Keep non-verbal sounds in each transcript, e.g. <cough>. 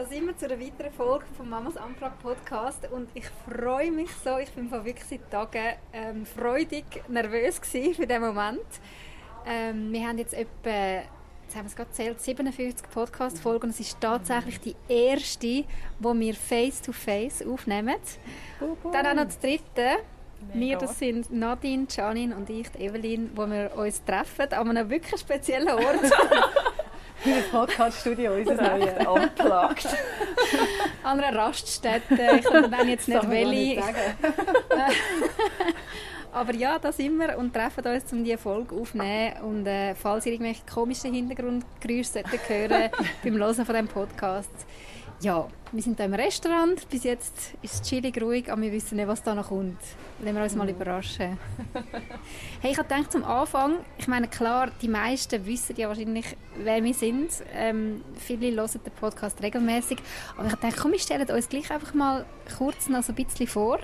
Da sind wir zu einer weiteren Folge vom Mamas Anfrage Podcast und ich freue mich so, ich bin vor wirklich seit Tagen ähm, freudig nervös für diesen Moment. Ähm, wir haben jetzt etwa, jetzt haben wir es gerade gezählt, 57 Podcast-Folgen und es ist tatsächlich die erste, die wir face-to-face -face aufnehmen. Dann auch noch das dritte. Wir, das sind Nadine, Janine und ich, Evelyn, wo wir uns treffen an einem wirklich speziellen Ort. <laughs> In einem Podcast-Studio, unser neues <laughs> Unplugged. An einer Raststätte, ich kann dann jetzt nicht welche. <laughs> Aber ja, da sind wir und treffen uns, um diese Folge aufzunehmen. Und äh, falls ihr irgendwelche komischen Hintergrundgeräusche hören <laughs> beim Hören von diesem Podcast, ja, wir sind hier im Restaurant. Bis jetzt ist es chillig ruhig, aber wir wissen nicht, was da noch kommt. Lassen wir uns mal überraschen. <laughs> hey, ich habe gedacht, zum Anfang, ich meine, klar, die meisten wissen ja wahrscheinlich, wer wir sind. Ähm, viele hören den Podcast regelmäßig. Aber ich habe gedacht, komm, wir stellen uns gleich einfach mal kurz noch so ein bisschen vor.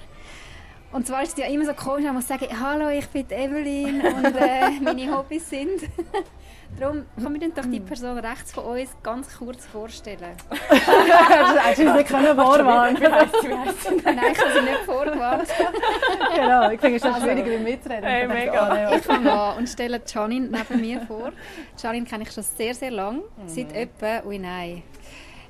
Und zwar ist es ja immer so komisch, man sagen, hallo, ich bin Evelyn und äh, <laughs> meine Hobbys sind. <laughs> Darum können wir doch die Person rechts von uns ganz kurz vorstellen. <laughs> hättest du nicht können vorwarnen Wie heisst sie? Wie heisst sie? Nein, ich habe sie nicht vorgewarnt. <laughs> genau, ich finde es also, schwierig, wie mitzureden. Hey, mega. Ich fange an und stelle Janine neben mir vor. Janine kenne ich schon sehr, sehr lange. Mhm. Seit etwa, ui nein,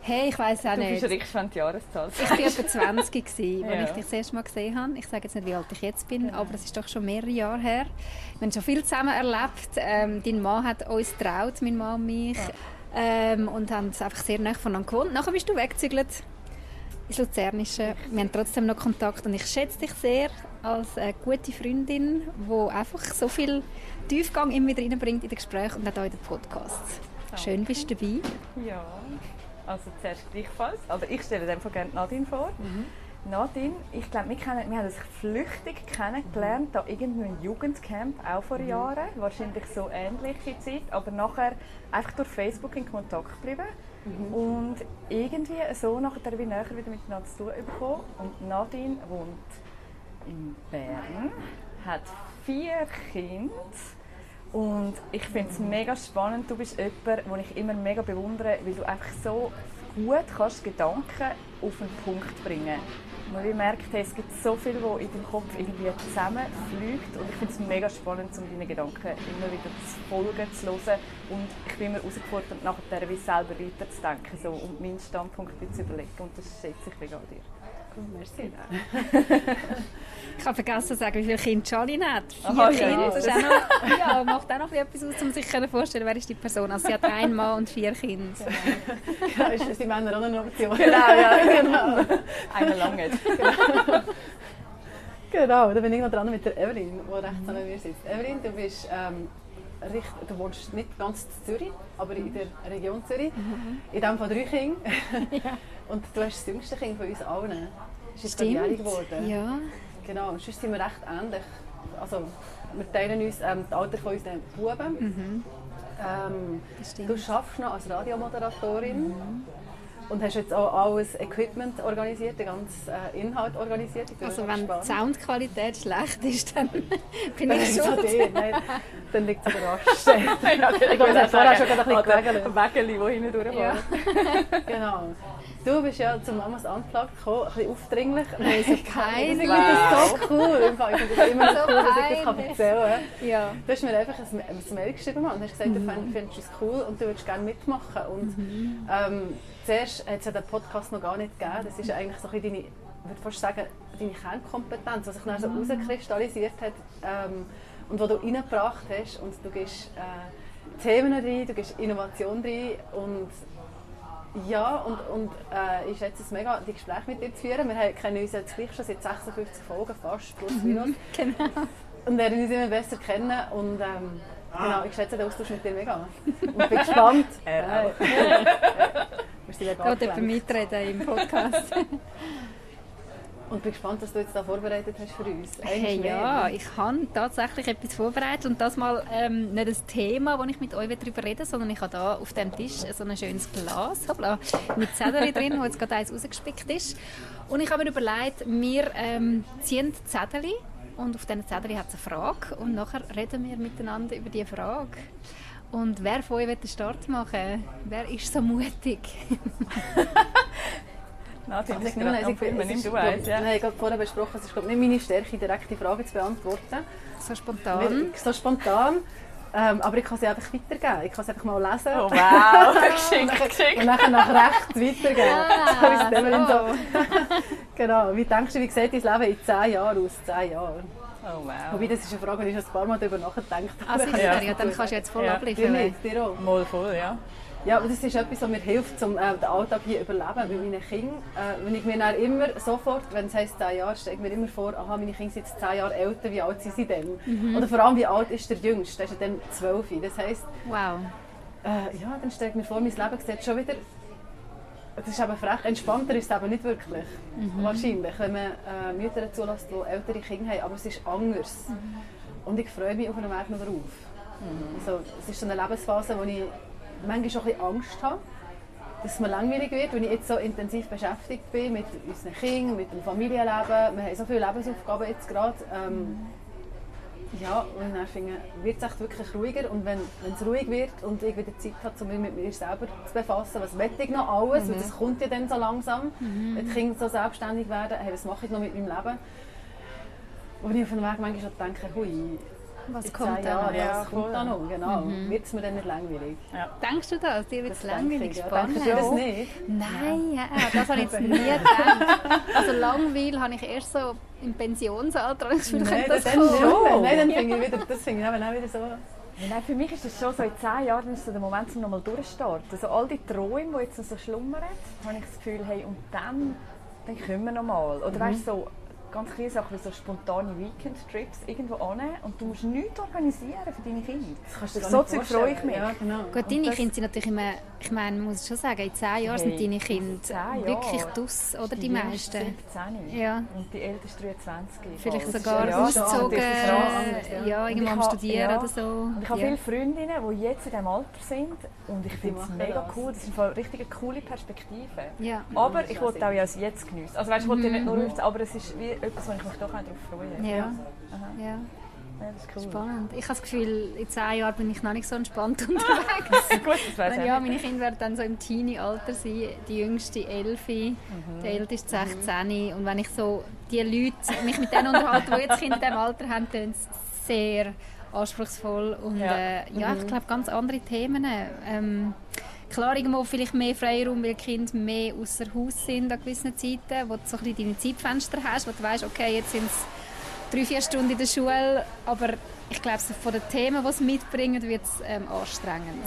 Hey, ich weiß auch du nicht. Du bist richtig, wenn die Jahreszahl Ich war etwa 20, gewesen, <laughs> als ja. ich dich das erste Mal gesehen habe. Ich sage jetzt nicht, wie alt ich jetzt bin, aber es ist doch schon mehrere Jahre her. Wir haben schon viel zusammen erlebt. Ähm, dein Mann hat uns getraut, mein Mann und mich. Ja. Ähm, und haben es einfach sehr nah voneinander gewohnt. Nachher bist du weggezügelt ins Luzernische. Wir haben trotzdem noch Kontakt und ich schätze dich sehr als eine gute Freundin, die einfach so viel Tiefgang immer wieder reinbringt in den Gesprächen und auch in den Podcasts. Schön bist du dabei. Ja. Also zuerst gleichfalls. Also ich stelle dem gerne Nadine vor. Mhm. Nadine, ich glaube, wir, wir haben uns flüchtig kennengelernt, da irgendwo im Jugendcamp, auch vor mhm. Jahren, wahrscheinlich so ähnliche Zeit, aber nachher einfach durch Facebook in Kontakt geblieben. Mhm. Und irgendwie so nachher bin ich näher wieder miteinander zu tun bekommen. Und Nadine wohnt in Bern, hat vier Kinder und ich finde es mega spannend. Du bist jemand, den ich immer mega bewundere, weil du einfach so gut kannst Gedanken auf den Punkt bringen kannst. ich merkt, es gibt so viel, was in deinem Kopf irgendwie zusammenfliegt und ich finde es mega spannend, um deine Gedanken immer wieder zu folgen, zu hören und ich bin immer herausgefordert, nachher wie selber weiterzudenken so, und meinen Standpunkt zu überlegen und das schätze ich mega an dir. Merci. ich habe vergessen zu sagen, wie viele Kinder Charlie hat. Vier Aha, Kinder. Ja. Das ist noch, ja, macht auch noch etwas aus, um sich vorstellen, wer ist die Person. Also sie hat einen Mann und vier Kinder. Genau. Ja, ist die Männer auch eine Option? Genau, ja. Genau. Eine lange. Genau. genau, da bin ich noch dran mit der Evelyn, die rechts neben mir sitzt. Evelyn, du bist... Ähm, du wohnst nicht ganz in Zürich, aber in der Region Zürich. Mhm. In dem von drei Kindern. ja. Und du hast das jüngste Kind von uns allen. Ist jährig geworden. Ja. Genau, sonst sind wir recht ähnlich. Also, wir teilen uns ähm, das Alter von unseren Buben. Mhm. Ähm, du arbeitest noch als Radiomoderatorin. Mhm und hast jetzt auch alles Equipment organisiert, den ganzen äh, Inhalt organisiert. Also wenn die Soundqualität schlecht ist, dann <laughs> bin ich schon Nein, dann liegt es an der Raststätte. ja, <laughs> ich habe vorher schon ein bisschen. Wägeli, die hinten durchfahren. Ja. genau. Du bist ja zum Mamas Unplugged gekommen, ein bisschen aufdringlich. Nein, so peinlich. Ich das so cool. Ich finde das immer so cool, dass ich das erzählen kann. Ja. Du hast mir einfach ein, Mail geschrieben und hast gesagt, mhm. du findest es cool und du würdest gerne mitmachen. Und, mhm. ähm, zuerst hat es ja den Podcast noch gar nicht gegeben. Das ist eigentlich so ein deine, ich würde fast sagen, deine Kernkompetenz, was sich dann so mhm. herauskristallisiert hat ähm, und was du reingebracht hast. Und du gehst äh, Themen rein, du gehst Innovation rein und ja, und, und äh, ich schätze es mega, die Gespräche mit dir zu führen. Wir kennen uns jetzt gleich schon seit 56 Folgen, fast, plus mhm, minus. <laughs> genau. Und lernen uns immer besser kennen und ähm, genau, ich schätze den Austausch mit dir mega. Und bin gespannt. <laughs> Er auch. <laughs> Wir sind ja gar Gerade mitreden im Podcast. Und bin gespannt, was du jetzt da vorbereitet hast für uns. Hey, ja, ich habe tatsächlich etwas vorbereitet und das mal ähm, nicht ein Thema, das ich mit euch darüber will, sondern ich habe da auf dem Tisch so ein schönes Glas hoppla, mit Zettel drin, wo jetzt gerade eins rausgespickt ist. Und ich habe mir überlegt, wir ähm, ziehen Zettel und auf diesen Zettel hat es eine Frage und nachher reden wir miteinander über diese Frage. Und wer von euch will den Start machen? Wer ist so mutig? <laughs> Nadine, das ist nicht am Filmen, nimm du eins. Ja. Wir haben gerade vorher besprochen, es ist glaube nicht meine Stärke, direkte Fragen zu beantworten. So spontan? So spontan. Ähm, aber ich kann sie einfach weitergeben. Ich kann sie einfach mal lesen. Oh wow, <laughs> <laughs> geschickt, geschickt. Und dann nach rechts weitergeben. Ah, <laughs> so, so. genau. Wie denkst du, wie sieht dein Leben in 10 Jahren aus? 10 Jahre. Oh wow. Wobei, das ist eine Frage, die ich schon ein paar Mal darüber nachgedacht habe. Ah, sicher, ja. ja, dann kannst du jetzt voll Ja. abliefern. Dir nicht, dir auch. Mal voll, ja. Ja, aber das ist etwas, was mir hilft, um äh, den Alltag hier zu überleben. Bei meinen Kindern, äh, wenn ich mir dann immer sofort, wenn es heisst 10 Jahre, stelle ich mir immer vor, aha, meine Kinder sind jetzt 10 Jahre älter, wie alt sind sie denn? Oder vor allem, wie alt ist der Jüngste? Der ist ja dann 12. Das heisst, Wow. äh, ja, dann stelle ich mir vor, mein Leben sieht schon wieder, das ist eben frech, entspannter ist es eben nicht wirklich. Wahrscheinlich, wenn man äh, Mütter zulässt, die ältere Kinder haben, aber es ist anders. Und ich freue mich auf einen Weg noch drauf. Also, es ist so eine Lebensphase, wo ich manchmal schon ein bisschen Angst habe, dass es mir langweilig wird, wenn ich jetzt so intensiv beschäftigt bin mit unseren Kindern, mit dem Familienleben. Wir haben so viele Lebensaufgaben jetzt gerade. Ähm, ja, und dann finde ich, wird es echt wirklich ruhiger. Und wenn es ruhig wird und ich wieder Zeit habe, um mich mit mir selber zu befassen, was will ich noch alles, weil das kommt ja dann so langsam, wenn die Kinder so selbstständig werden, hey, was mache ich noch mit meinem Leben? Und ich auf dem Weg manchmal schon denke, hui, Was kommt Ja, ja, was kommt da noch? Genau. Wird es mir dann nicht langweilig? Denkst du das? Dir wird es Das langweilig ich, ja. spannend? Denkst du das nicht? Nein, ja, das habe ich jetzt nie <laughs> gedacht. Also Langweil habe ich erst so im Pensionsalter das Gefühl, Nein, das dann kommen. schon. Nein, dann finde ich wieder, das finde ich auch wieder so. Ja, Nein, für mich ist es schon so, in zehn Jahren ist so der Moment, um nochmal durchzustarten. Also all die Träume, die jetzt noch so schlummern, habe ich das Gefühl, hey, und dann, dann kommen wir nochmal. Oder weißt du, so ganz kleine Sachen wie so spontane Weekend-Trips irgendwo hin und du musst nichts organisieren für deine Kinder. Das kannst du So Zeug freue ich mich. Ja, genau. Gut, deine Kinder sind natürlich immer, ich meine, muss schon sagen, in zehn Jahren sind Hey, deine in Kinder wirklich dus, oder die, jüngste meisten? 17 Ja. und die älteste 23. Vielleicht Also, sogar ja, ausgezogen, ja. ja, ha- Studieren ja. oder so. Und ich habe ja. viele Freundinnen, die jetzt in diesem Alter sind und ich finde es mega das. cool. Das eine richtig coole Perspektive. Ja. Aber ich wollte auch jetzt geniessen. Also weißt, ich wollte nicht nur aber es ist wie etwas, wo ich mich doch auch darauf freue. Ja. Ja, Ja, das ist cool. spannend. Ich habe das Gefühl, in zehn Jahren bin ich noch nicht so entspannt <laughs> unterwegs. Gut, das weiß Wenn, ich ja, meine Kinder werden dann so im Teenie-Alter sein. Die jüngste 11, Mhm. der älteste 16. Und wenn ich so die Leute, mich mit denen unterhalte, die jetzt Kinder in diesem Alter haben, dann ist es sehr anspruchsfolge und Ja. äh, ja, ich glaube ganz andere Themen. Ähm, klar, irgendwo vielleicht mehr Freiraum, weil Kinder mehr außer Haus sind an gewissen Zeiten, wo du so ein bisschen deine Zeitfenster hast, wo du weißt, okay, jetzt sind es drei, vier Stunden in der Schule, aber ich glaube, von den Themen, die es mitbringen, wird es ähm, anstrengend.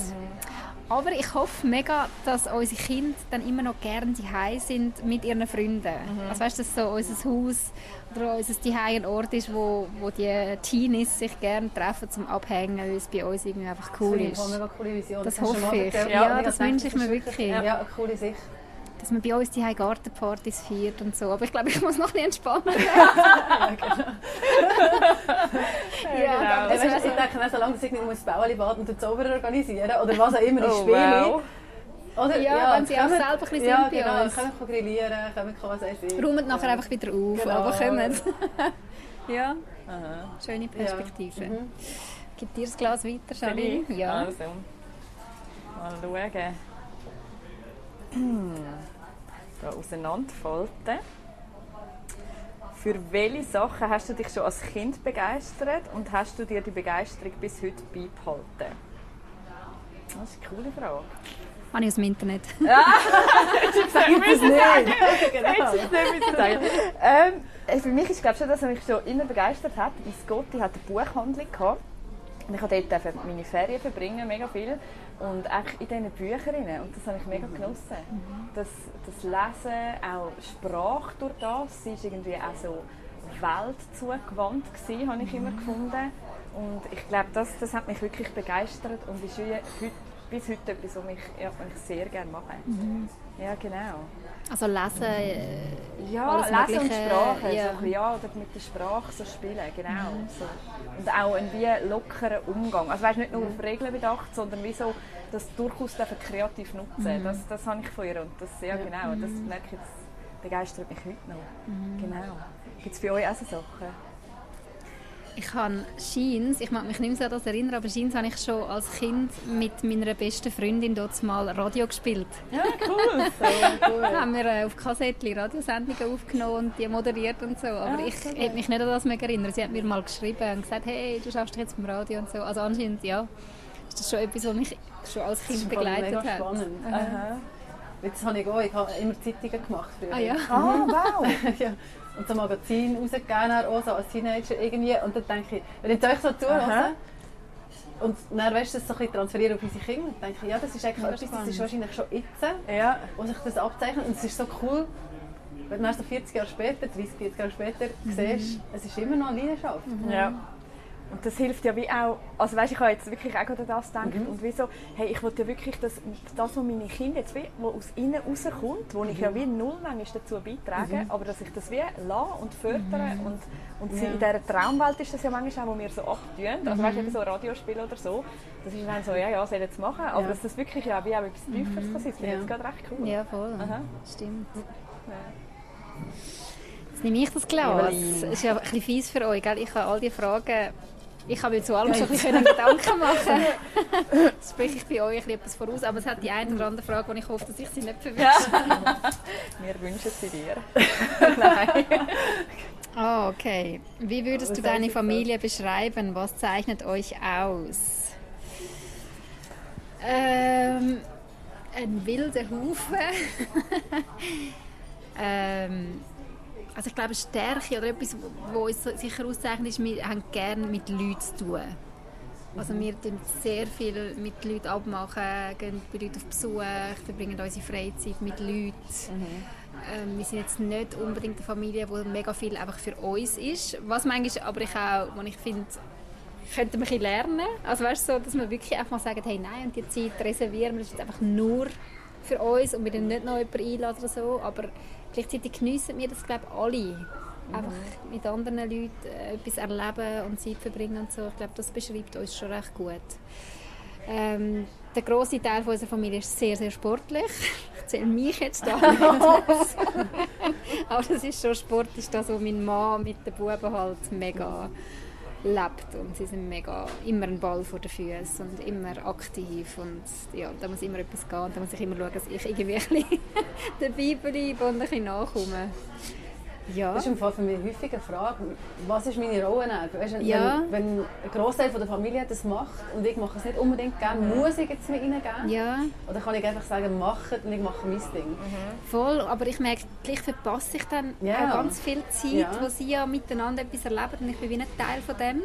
Aber ich hoffe mega, dass unsere Kinder dann immer noch gerne daheim sind mit ihren Freunden. Also weißt du, dass so unser Haus oder unser Zuhause ein Ort ist, wo, wo die Teenies sich gerne treffen zum Abhängen, weil es bei uns irgendwie einfach cool Das finde ich ist. eine coole Vision. Das du hoffe ich. Ja, und das wünsche ich mir das ist wirklich. Ja, eine coole Sicht. Dass man bei uns die Gartenpartys feiert und so. Aber ich glaube, ich muss noch ein bisschen entspannter <laughs> Ja, genau. das Hey, wäre weißt, du, so. ich denke, auch, solange ich nicht muss Bauernbad und den Zauberer organisieren oder was auch immer, die Oh, Spiele. wow. Oder, Ja, wenn sie auch kommen- selber ein bisschen ja, sind bei genau, uns. können wir grillieren, können wir was ich. Räumt nachher einfach wieder auf, Genau. aber kommt. <laughs> ja, Aha. schöne Perspektive. Ja. Mhm. Gib dir das Glas weiter, ich? Ja. Also, mal schauen. Da auseinanderfalten. Für welche Sachen hast du dich schon als Kind begeistert und hast du dir die Begeisterung bis heute beibehalten? Das ist eine coole Frage. Habe ich aus dem Internet. <laughs> Gibt es nicht. genau. Es nicht sagen. ähm, äh, für mich ist glaube schon, dass er mich schon immer begeistert hat. Mein Gotti hat eine Buchhandlung gehabt. Und ich durfte dort meine Ferien verbringen, mega viel. Und eigentlich in diesen Büchern. Und das habe ich mega genossen. Das, das Lesen, auch Sprache durch das, sie ist irgendwie auch so weltzugewandt gewesen, habe ich immer gefunden. Und ich glaube, das, das hat mich wirklich begeistert und ist heute, bis heute etwas, was ich, ja, was ich sehr gerne mache. Ja, genau. Also lesen, äh, Ja, lesen und Sprache. ja. So, ja, oder mit der Sprache so spielen, genau. So. Und auch ein wie lockerer Umgang. Also weißt, nicht nur auf Regeln bedacht, sondern wie so, das durchaus kreativ nutzen. Das, das habe ich von ihr und das, ja, genau, das merke ich, das begeistert mich heute noch. Genau. Gibt es bei euch auch so Sachen? Ich habe Jeans, ich mag mich nicht mehr so an das erinnern, aber Jeans habe ich schon als Kind mit meiner besten Freundin dort mal Radio gespielt. Ja, cool. <laughs> so, cool. Haben wir äh, auf Kassettchen Radiosendungen aufgenommen und die moderiert und so. Aber Ah, ich so hätte mich nicht an das mehr erinnern. Sie hat mir mal geschrieben und gesagt, hey, du schaffst dich jetzt beim Radio und so. Also anscheinend, ja, ist das schon etwas, was mich schon als Kind begleitet mega hat. spannend. Aha. Das habe ich auch. Ich habe immer Zeitungen gemacht früher. Ah ja. Ah, <laughs> wow. ja. Und so Magazin rausgegeben, auch so als Teenager irgendwie. Und dann denke ich, wenn ich euch so zuhöre, und dann weißt du, das so ein bisschen transferieren auf unsere Kinder, dann denke ich, ja, das ist eigentlich etwas, das ist wahrscheinlich schon jetzt, Ja. wo sich das abzeichnet. Und es ist so cool, wenn du dann so 40 Jahre später, 30, 40 Jahre später siehst, es ist immer noch eine Leidenschaft. Ja. Und das hilft ja wie auch, also weißt, ich habe jetzt wirklich auch gerade das gedacht und wieso, hey, ich wollte ja wirklich, dass das, was meine Kinder jetzt wie, wo aus ihnen rauskommt, wo ich ja wie null manchmal dazu beitrage, aber dass ich das wie lasse und fördere und, und sie Ja. in dieser Traumwelt ist das ja manchmal auch, wo wir so abtun, also weißt du, eben so Radiospiel oder so, das ist dann so, ja, ja, soll jetzt machen, aber Ja. dass das wirklich ja wie auch etwas Tieferes kann sein, das finde ich Ja. jetzt gerade recht cool. Ja, voll. Aha. Stimmt. Jetzt nehme ich das Glas. Das ist ja ein bisschen fies für euch, gell? Ich habe all die Fragen... Ich habe mir zu allem schon ein bisschen <laughs> Gedanken machen <laughs> Das spreche ich bei euch ein bisschen etwas voraus, aber es hat die eine oder andere Frage, wo ich hoffe, dass ich sie nicht verwische. <laughs> Wir wünschen sie dir. Ah, okay. Wie würdest du deine? Familie beschreiben? Was zeichnet euch aus? Ähm, ein wilder Haufen. ähm, also ich glaube, Stärke oder etwas, wo uns sicher auszeichnet, ist, wir haben gerne mit Leuten zu tun. Also wir tun sehr viel mit Leuten abmachen, gehen bei Leuten auf Besuch, verbringen unsere Freizeit mit Leuten. Ähm, wir sind jetzt nicht unbedingt eine Familie, die mega viel einfach für uns ist. Was manchmal aber ich auch, wo ich finde, könnte man ein lernen. Also weißt so, dass wir wirklich einfach mal sagen, hey nein, und die Zeit reservieren wir, das ist jetzt einfach nur für uns und wir dann nicht noch jemanden einladen oder so. Aber gleichzeitig geniessen wir das, glaube ich, alle. Einfach mit anderen Leuten äh, etwas erleben und Zeit verbringen und so. Ich glaube, das beschreibt uns schon recht gut. Ähm, der grosse Teil von unserer Familie ist sehr, sehr sportlich. <laughs> Ich zähle mich jetzt da. <laughs> Aber das ist schon Sport, ist das, was mein Mann mit den Buben halt mega lebt. Und sie sind mega, immer ein Ball vor den Füßen und immer aktiv. Und ja, da muss immer etwas gehen. Und da muss ich immer schauen, dass ich irgendwie <laughs> dabei bleibe und ein bisschen nachkomme. Ja. Das ist im Fall für mich häufig eine Frage, was ist meine Rolle? Weißt, wenn, Ja. wenn, wenn ein Großteil der Familie das macht und ich mache es nicht unbedingt gerne, muss ich jetzt mit ihnen gehen? ja. Oder kann ich einfach sagen, macht und ich mache mein Ding? Voll, aber ich merke, gleich verpasse ich dann Ja. auch ganz viel Zeit, Ja. wo sie ja miteinander etwas erleben und ich bin wie ein Teil von dem.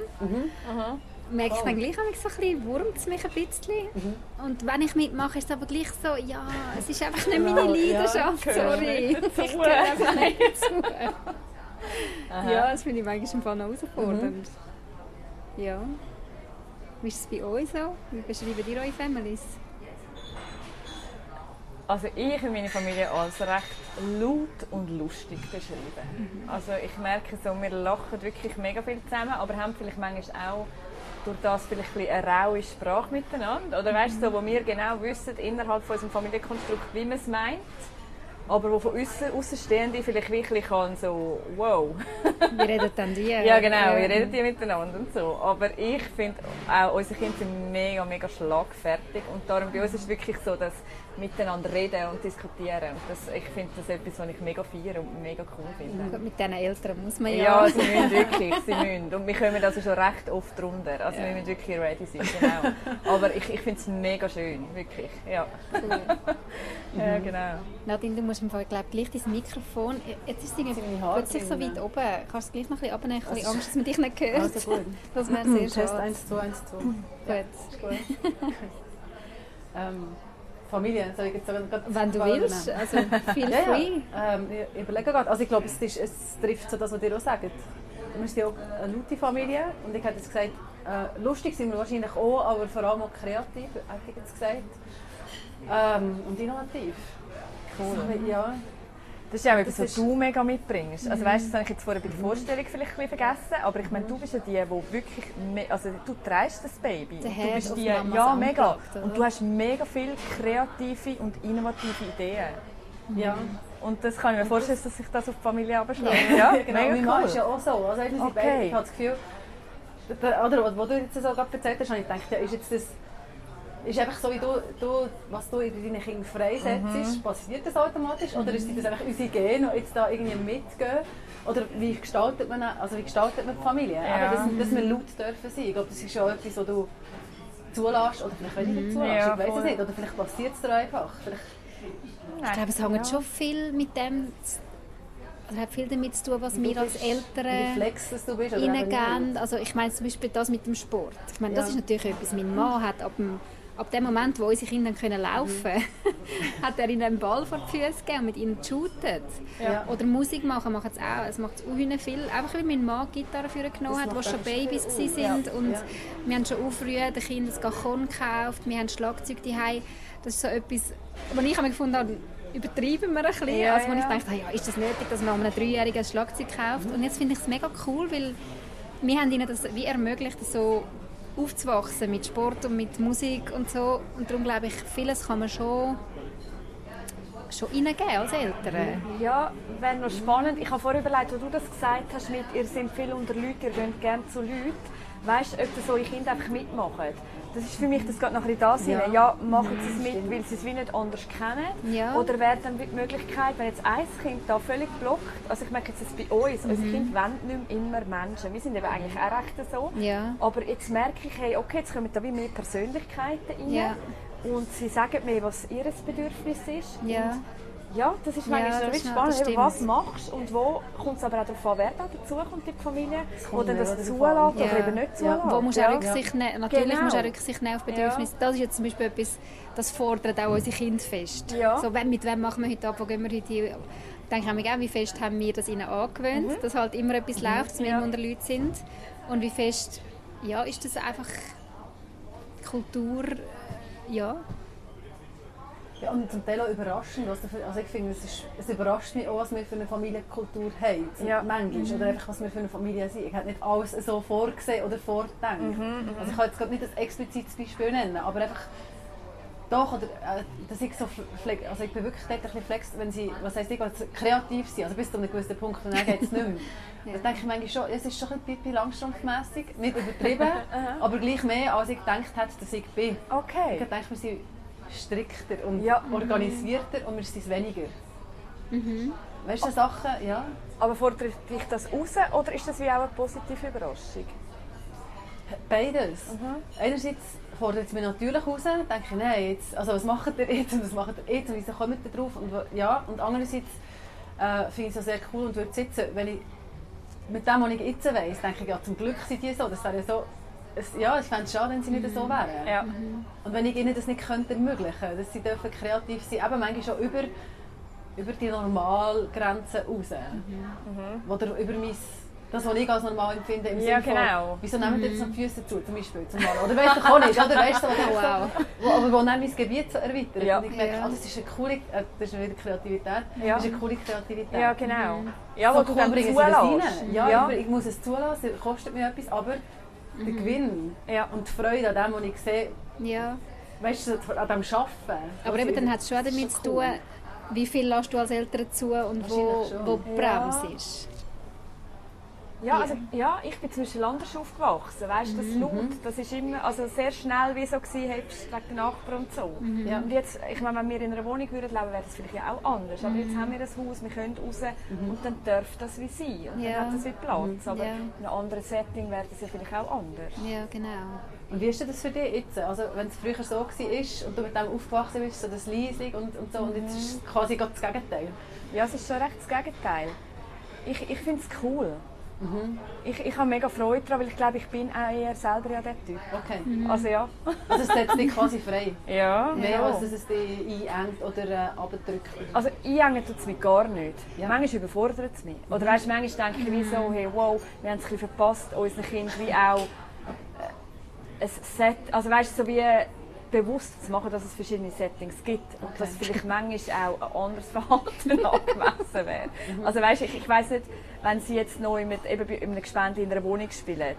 Merke ich dann gleich so ein bisschen, wurmt es mich ein bisschen. Und wenn ich mitmache, ist es aber gleich so, ja, es ist einfach nicht meine Genau, ja, Leidenschaft, gehört sorry. Ich gehöre einfach nicht <laughs> dazu. Aha. Ja, das finde ich manchmal im Fall herausfordernd. Ja. Wie ist es bei euch so? Wie beschreiben ihr eure Families? Also ich und meine Familie als recht laut und lustig beschrieben. Also ich merke so, wir lachen wirklich mega viel zusammen, aber haben vielleicht manchmal auch durch das vielleicht ein bisschen eine raue Sprache miteinander. Oder weißt du, so, wo wir genau wissen innerhalb von unserem Familienkonstrukt, wie man es meint. Aber wo von uns Außenstehende vielleicht wirklich kann so, wow. <laughs> Wie redet dann die? Ja genau, wir reden die miteinander und so. Aber ich finde auch, unsere Kinder sind mega, mega schlagfertig und darum bei uns ist es wirklich so, dass miteinander reden und diskutieren. Und das, ich finde das etwas, was ich mega feiere und mega cool finde. Gut, mit diesen Eltern muss man Ja, ja. sie müssen wirklich, sie müssen. Und wir kommen also schon recht oft drunter. Also wir müssen wirklich ready sein, genau. Aber ich, ich finde es mega schön, wirklich. Ja, Cool. ja genau. Nadine, du musst im Fall, glaub, gleich dein Mikrofon. Jetzt ist es plötzlich so weit oben. Kannst du es gleich noch ein bisschen abnehmen? Ich habe Also Angst, dass man dich nicht hört. Also gut. Das wäre sehr Test schade. 1, 2, 1, 2. Gut. Gut. <laughs> ähm, Familie, soll ich jetzt gerade Wenn du mal willst, also feel Ja, free. ja. Ähm, ich überlege gerade. Also ich glaube, es, ist, es trifft so das, was ihr auch sagt. Wir sind ja auch eine laute Familie und ich hätte jetzt gesagt, äh, lustig sind wir wahrscheinlich auch, aber vor allem auch kreativ, hätte ich jetzt gesagt. Ähm, und innovativ. Cool. So, ja. Das ist auch etwas, was du mega mitbringst. Also weißt, das habe ich jetzt vorher bei der Vorstellung vielleicht ein bisschen vergessen, aber ich meine, du bist ja die, die wirklich, also du trägst das Baby. Der du bist die, Mamas ja mega. Oder? Und du hast mega viele kreative und innovative Ideen. Ja. Und das kann ich mir vorstellen, dass sich das auf die Familie abschlägt. Ja, <laughs> genau. mega Mein Mann cool. ist ja auch so. Also, Okay. beide, ich habe das Gefühl, der- oder was du jetzt so gerade erzählt hast, habe ich gedacht, ja, ist jetzt das ist einfach so, wie du, du, was du in deinen Kindern freisetzt, passiert das automatisch? Oder ist das einfach unsere Gene, die jetzt da irgendwie mitgehen? Oder wie gestaltet man, also wie gestaltet man die Familie? Ja. Aber dass, dass wir laut dürfen sein. Ich glaube, das ist schon etwas, was du zulässt oder vielleicht weniger zulässt. Ja, ich weiß es nicht. Oder vielleicht passiert es dir einfach. Vielleicht, Ich glaube, es hängt schon viel mit dem, also hat viel damit zu tun, was wir als Eltern flex dass du bist. Oder eben reingeben. nicht. Also ich meine zum Beispiel das mit dem Sport. Ich meine, das Ja. ist natürlich etwas, mein Mann hat ab dem, ab dem Moment, wo unsere Kinder können laufen <laughs> hat er ihnen einen Ball vor die Füße gegeben und mit ihnen geshootet. Ja. Oder Musik machen macht es auch. Es macht unheimlich viel. Einfach weil mein Mann Gitarre für genommen Das hat, die macht schon Babys waren. Ja. Und Ja. wir haben schon auch früh den Kindern das Cajon gekauft. Wir haben Schlagzeug daheim. Das ist so etwas, was ich habe gefunden habe, übertreiben wir ein bisschen. Ja, also, wo ich dachte, ja, ist das nötig, dass man einem Dreijährigen ein Schlagzeug kauft? Und jetzt finde ich es mega cool, weil wir haben ihnen das wie ermöglicht, so aufzuwachsen mit Sport und mit Musik und so. Und darum glaube ich, vieles kann man schon, schon reingeben als Eltern. Ja, wäre noch spannend. Ich habe vorher überlegt, wo du das gesagt hast, mit ihr sind viel unter Leuten, ihr geht gerne zu Leuten. Weißt du, ob das eure Kinder einfach mitmachen? Das ist für mich, das geht nachher in das Ja. ja. ja, machen sie es mit, weil sie es wie nicht anders kennen? Ja. Oder wäre dann die Möglichkeit, wenn jetzt ein Kind da völlig blockt, also ich merke jetzt das bei uns, unsere Kinder wollen nicht immer Menschen. Wir sind eben eigentlich auch recht so. Ja. Aber jetzt merke ich, hey, okay, jetzt kommen da wie mehr Persönlichkeiten rein. Ja. Und sie sagen mir, was ihr Bedürfnis ist. Ja. Ja, das ist Ja, manchmal das noch ist- spannend, das eben, was stimmt. machst du und wo kommt es aber auch darauf an, wer da dazu kommt in die Familie, kommt oder das zulässt an. oder Ja. eben nicht zulässt. Wo musst ja. auch Rücksicht nehmen? Natürlich Genau. musst du auch Rücksicht nehmen auf Bedürfnisse. Das ist jetzt zum Beispiel etwas, das fordert auch unsere Kinder fest. Ja. So, mit wem machen wir heute ab, wo gehen wir heute hin? Denke ich mir auch, wie fest haben wir das ihnen angewöhnt, dass halt immer etwas läuft, dass wir Mhm. Ja. unter Leuten sind. Und wie fest, ja, ist das einfach Kultur, ja. Ja, und zum Teil auch überraschend. Was dafür, also ich finde, es, ist, es überrascht mich auch, was wir für eine Familienkultur haben. Ja. Manchmal. Oder einfach, was wir für eine Familie sind. Ich hätte nicht alles so vorgesehen oder vorgedacht. also ich kann jetzt gerade nicht ein explizites Beispiel nennen, aber einfach doch, oder, äh, dass ich so also ich bin wirklich dort ein bisschen flex, wenn sie, was heisst ich, also kreativ sind, also bis zu einem gewissen Punkt, und dann geht es nicht mehr. <laughs> Das denke ich manchmal schon, es ist schon ein bisschen Pippi Langstrumpf-mässig, nicht übertrieben, <laughs> aber gleich mehr, als ich gedacht hätte, dass ich bin. Okay. Ich denke, wir sind strikter und Ja. organisierter und wir sind es weniger. Weißt du, Sachen, ja. Aber fordert dich das raus oder ist das wie auch eine positive Überraschung? Beides. Einerseits fordert es mich natürlich raus, denke ich, nein, jetzt, also was macht ihr jetzt und was macht ihr jetzt und wieso kommt ihr drauf und ja. Und andererseits äh, finde ich es sehr cool und würde sitzen, wenn ich mit dem, was ich jetzt weiss, denke ich, ja, zum Glück sind die so, das wäre ja so, es, ja, ich fände es schade, wenn sie nicht so wären. Ja. Und wenn ich ihnen das nicht könnte ermöglichen dass sie dürfen kreativ sein eben manchmal schon über, über die Normalgrenzen raus. Mhm. Oder über mein, das, was ich als normal empfinde, im Ja, Sinne genau. von, wieso nehmen die jetzt so die Füße zu, zum Beispiel, zum Malen? Oder weißt du auch nicht, oder weißt du, was wow. so, wo, aber wo dann mein Gebiet so erweitert. Ja. Und ich merke, Ja. oh, das ist eine coole, äh, das ist wieder Kreativität, Ja. das ist eine coole Kreativität. Ja, genau. Ja, wo So du dann bringen sie das zulässt. Ja, ja. Ich, ich muss es zulassen, es kostet mir etwas, aber der Gewinn Ja. und die Freude an dem, was ich sehe, ja. weißt du, an dem Arbeiten. Aber eben, dann hat es schon damit zu cool. tun, wie viel lässt du als Eltern zu und wo, wo die Ja. Bremse ist. Ja, also, ja, ich bin zum Beispiel anders aufgewachsen. Weißt, das Laut, das ist immer also sehr schnell wie so gewesen, wegen den Nachbarn und so. Ja. Und jetzt, ich meine, wenn wir in einer Wohnung würden leben, wäre das vielleicht ja auch anders. Aber jetzt haben wir ein Haus, wir können raus und dann darf das wie sein. Und Ja. dann hat das wie Platz. Aber Ja. in einem anderen Setting wäre das ja vielleicht auch anders. Ja, genau. Und wie ist denn das für dich jetzt? Also wenn es früher so war und du mit dem aufgewachsen bist, so das Leising und, und so, und jetzt ist es quasi gerade das Gegenteil. Ja, es ist schon recht das Gegenteil. Ich, ich finde es cool. Ich, ich habe mega Freude daran, weil ich glaube, ich bin auch eher selber ja der Typ. Okay. Also ja. Also es setzt dich quasi frei. Ja. Mehr ja. als dass es dich einengt oder äh, abdrückt. Also einhängen tut es mich gar nicht. Ja. Manchmal überfordert es mich. Oder weißt, manchmal denke ich wie so, hey, wow, wir haben es ein bisschen verpasst, unseren Kindern wie auch äh, ein Set, also weißt so wie bewusst zu machen, dass es verschiedene Settings gibt und Okay. dass vielleicht manchmal auch ein anderes <laughs> Verhalten angemessen wäre. Mhm. Also weißt, ich, ich weiß nicht, wenn sie jetzt noch mit, eben bei einem Gespendli in einer Wohnung spielen,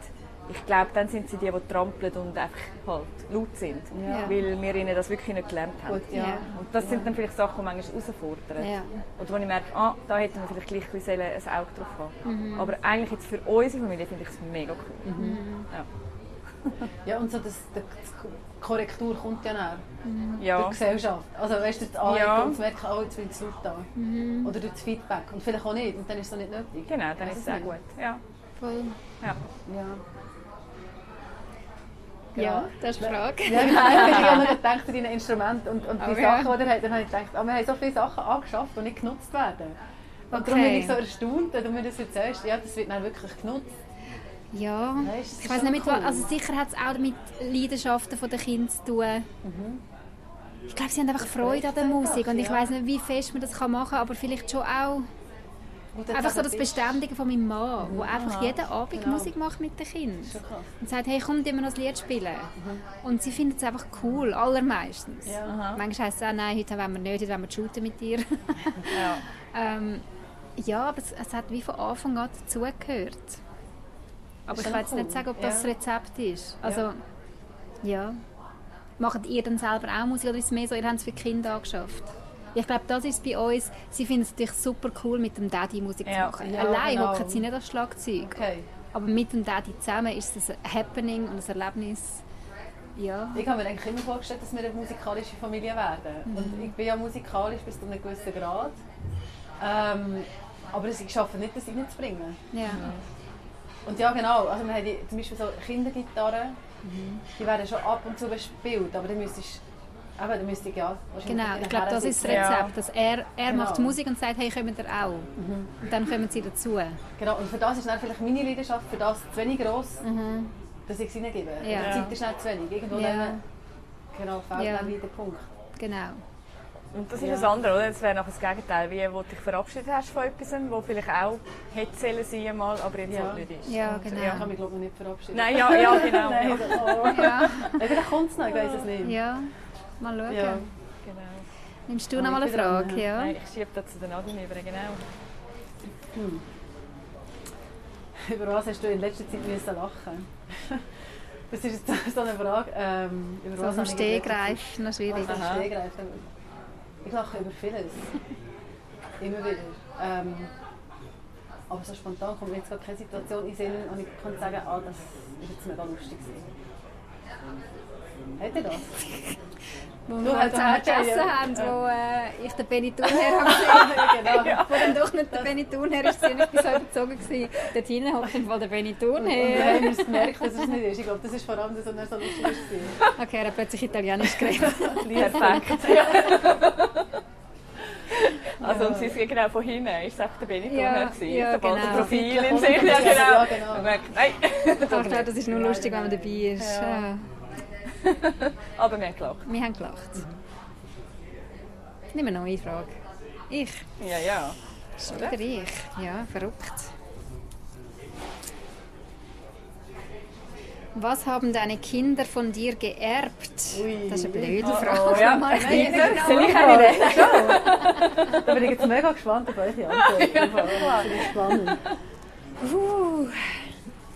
ich glaube, dann sind sie die, die trampeln und einfach halt laut sind, Ja. weil wir ihnen das wirklich nicht gelernt haben. Gut, ja. Und das sind dann vielleicht Sachen, die manchmal herausfordern. Ja. Oder wo ich merke, ah, da hätten wir vielleicht gleich ein, ein Auge drauf haben Mhm. Aber eigentlich jetzt für unsere Familie finde ich es mega cool. Ja. Ja, und so das, das, Korrektur kommt ja näher. Ja. Durch die Gesellschaft. Also weißt du, das Anlegen Ja. und zu merken, oh, jetzt wird es laut da. Oder durch das Feedback. Und vielleicht auch nicht. Und dann ist es auch nicht nötig. Genau, dann ist es auch gut. Ja. Voll. Ja. Ja. Ja, das ist die Frage. Ja. Ich habe <laughs> gedacht an deine Instrumente und, und die Oh, ja. Sachen, die ihr habt. Dann habe ich gedacht, oh, wir haben so viele Sachen angeschafft, die nicht genutzt werden. Und darum Okay. bin ich so erstaunt, wenn du mir das erzählst. Ja, das wird dann wirklich genutzt. Ja, das ich weiß nicht, mit, cool. was- also sicher hat es auch mit Leidenschaften der Kinder zu tun. Ich glaube, sie haben einfach Freude an der Musik und ich weiß nicht, wie fest man das kann machen kann, aber vielleicht schon auch einfach so das Beständige von meinem Mann, der einfach jeden Abend Genau. Musik macht mit den Kindern. Und sagt, hey, komm, wir noch ein Lied spielen. Und sie finden es einfach cool, allermeistens. Ja. Manchmal heisst es auch, nein, heute wollen wir nicht, heute wollen wir shooten mit dir. <laughs> Ja. <laughs> ähm, ja, aber es, es hat wie von Anfang an dazugehört. Aber ich ja kann jetzt nicht sagen, ob das das Ja. Rezept ist. Also, ja. Macht ihr dann selber auch Musik oder ist es mehr so, ihr habt es für Kinder angeschafft? Ich glaube, das ist bei uns, sie finden es natürlich super cool, mit dem Daddy Musik Ja. zu machen. Ja, Allein genau. hocken sie nicht aufs Schlagzeug. Okay. Aber mit dem Daddy zusammen ist es ein Happening und ein Erlebnis. Ja. Ich habe mir eigentlich immer vorgestellt, dass wir eine musikalische Familie werden. Und ich bin ja musikalisch bis zu einem gewissen Grad. Ähm, aber ich schaffe nicht, das reinzubringen. ja. Und ja, genau. Also wir haben die, zum Beispiel so Kindergitarren, die werden schon ab und zu bespielt, aber dann müsstest eben, dann müsste ich ja wahrscheinlich Genau, ich glaube, das ist das. Rezept. Dass er, er Genau. macht Musik und sagt, hey, kommt ihr auch? Und dann kommen sie dazu. Genau, und für das ist dann vielleicht meine Leidenschaft, für das zu wenig gross, dass ich es reingebe. Ja. Die Zeit ist nicht zu wenig. Irgendwo Ja. dann, genau, fehlt Ja. dann wieder der Punkt. Genau. Und das ist Ja. das andere, oder? Das wäre nachher das Gegenteil, wie du dich verabschiedet hast von etwas, wo vielleicht auch hätte sollen sein mal, aber jetzt Ja. halt nicht ist. Ja, Und, genau. Ich kann mich glaube ich nicht verabschieden. Nein, ja, ja, genau. <laughs> Nein, ja. oh. <laughs> Ja, Ja, Vielleicht kommt es noch, ich weiß es nicht. ja. mal schauen. Ja. genau. Nimmst du Oh, noch mal eine dran, Frage? Ja. Nein, ich schiebe da zu den Nadine über, genau. Über was hast du in letzter Zeit müssen lachen? <laughs> Das ist jetzt so eine Frage. Ähm, über So was letzter Zeit- Stehgreif, noch schwierig. Was Aha. Stehgreif? Ich lache über vieles. Immer wieder. Ähm, aber so spontan kommt mir jetzt gar keine Situation in Sinn und ich kann sagen, ah, das ist jetzt mega lustig. gewesen. Ihr das? Wo wir hast zusammen auch gegessen ja. haben, wo äh, ich den Benny Thurnherr <laughs> habe gesehen <laughs> genau. Wo dann doch nicht der Benny Thurnherr ist, und ich bin so überzogen gewesen. Dort hinten hockt im Fall der Benny Und wir Thurnherr. haben uns gemerkt, dass es nicht ist. Ich glaube, das ist vor allem, dass er so lustig war. Okay, er hat plötzlich Italienisch geredet. <laughs> Perfekt. Also, und sie ist genau von hinten, ist es einfach der Benito Ja, ja, gewesen. ja, genau. das Profil Ja, im Sicht, ja genau. Ja, genau. Man merkt, nein. Das ist nur lustig, wenn man dabei ist. Ja. Ja. <laughs> Aber wir haben gelacht. Wir haben gelacht. Nehmen wir noch eine Frage. Ich? Ja, ja. Schon wieder ich? Ja, verrückt. Was haben deine Kinder von dir geerbt? Ui. Das ist eine blöde Oh, Frage. oh, ja. Mal genau. Soll ich eine reden? Da bin ich jetzt mega gespannt auf eure Antwort. Das ist spannend. Puh.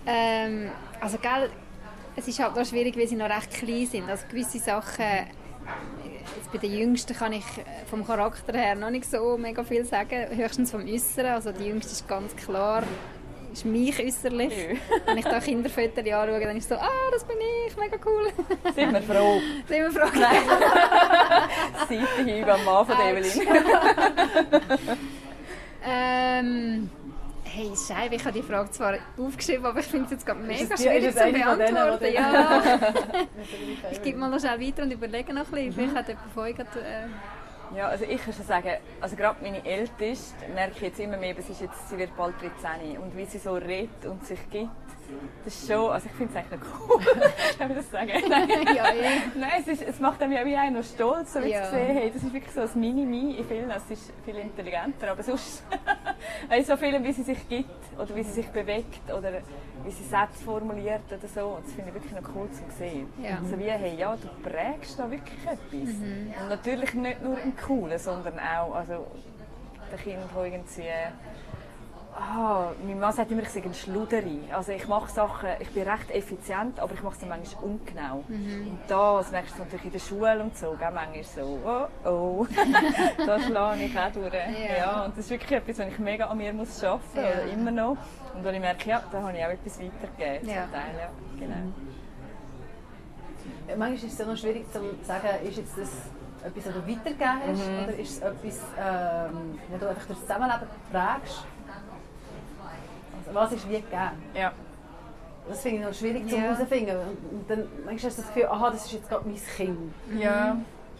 Ähm, also, gell, es ist halt noch schwierig, weil sie noch recht klein sind. Also gewisse Sachen, jetzt bei den Jüngsten kann ich vom Charakter her noch nicht so mega viel sagen, höchstens vom Äußeren. Also die Jüngste ist ganz klar, ist mich äußerlich. Wenn ich da Kinderfotos anschaue, dann ist es so, ah, das bin ich, mega cool. Sind wir froh. <laughs> Sind wir froh. <laughs> Seite hin am Mann von. Evelyn. <laughs> ähm, hey, Scheibe, ich habe die Frage zwar aufgeschrieben, aber ich finde es jetzt gerade mega schwierig zu denen, beantworten. Ja. <laughs> <laughs> Ich gebe mal noch schnell weiter und überlege noch ein bisschen. Vielleicht hat jemand von euch gerade, äh, Ja, also ich kann schon sagen, also gerade meine Älteste merke ich jetzt immer mehr, sie, ist jetzt, sie wird bald 13 und wie sie so redet und sich gibt, das ist schon, also ich finde es eigentlich noch cool, <laughs> kann ich das sagen? Nein, <laughs> ja, ja. Nein es, ist, es macht einem ja wie auch noch stolz, so wie Ja. zu sehen, hey, das ist wirklich so ein Mini-Mi in vielen, es ist viel intelligenter, aber sonst, <laughs> also so viel, wie sie sich gibt oder wie sie sich bewegt oder wie sie Sätze formuliert oder so. Und das finde ich wirklich noch cool zu sehen. Ja. So wie, hey, ja, du prägst da wirklich etwas. Und natürlich nicht nur im Coolen, sondern auch also, der Kind, der irgendwie Ah, mein Mann sagt immer, ich sei ein Schluderi. Also ich mache Sachen, ich bin recht effizient, aber ich mache sie manchmal ungenau. Und das merkst du natürlich in der Schule und so, gell? manchmal so, oh, oh, <laughs> da schlage ich auch durch. Ja. und das ist wirklich etwas, was ich mega an mir muss arbeiten muss, Ja. oder immer noch. Und wo ich merke, ja, da habe ich auch etwas weitergegeben. Ja. Zum Teil, ja, genau. Manchmal ist es ja noch schwierig zu sagen, ist jetzt das etwas, das du weitergegeben hast, Mhm. oder ist es etwas, ähm, wo du einfach das Zusammenleben prägst? Was ist wie gegeben? Ja. Das finde ich noch schwierig zu Ja. herausfinden. Und dann manchmal hast du das Gefühl, aha, das ist jetzt gerade mein Kind. Ja.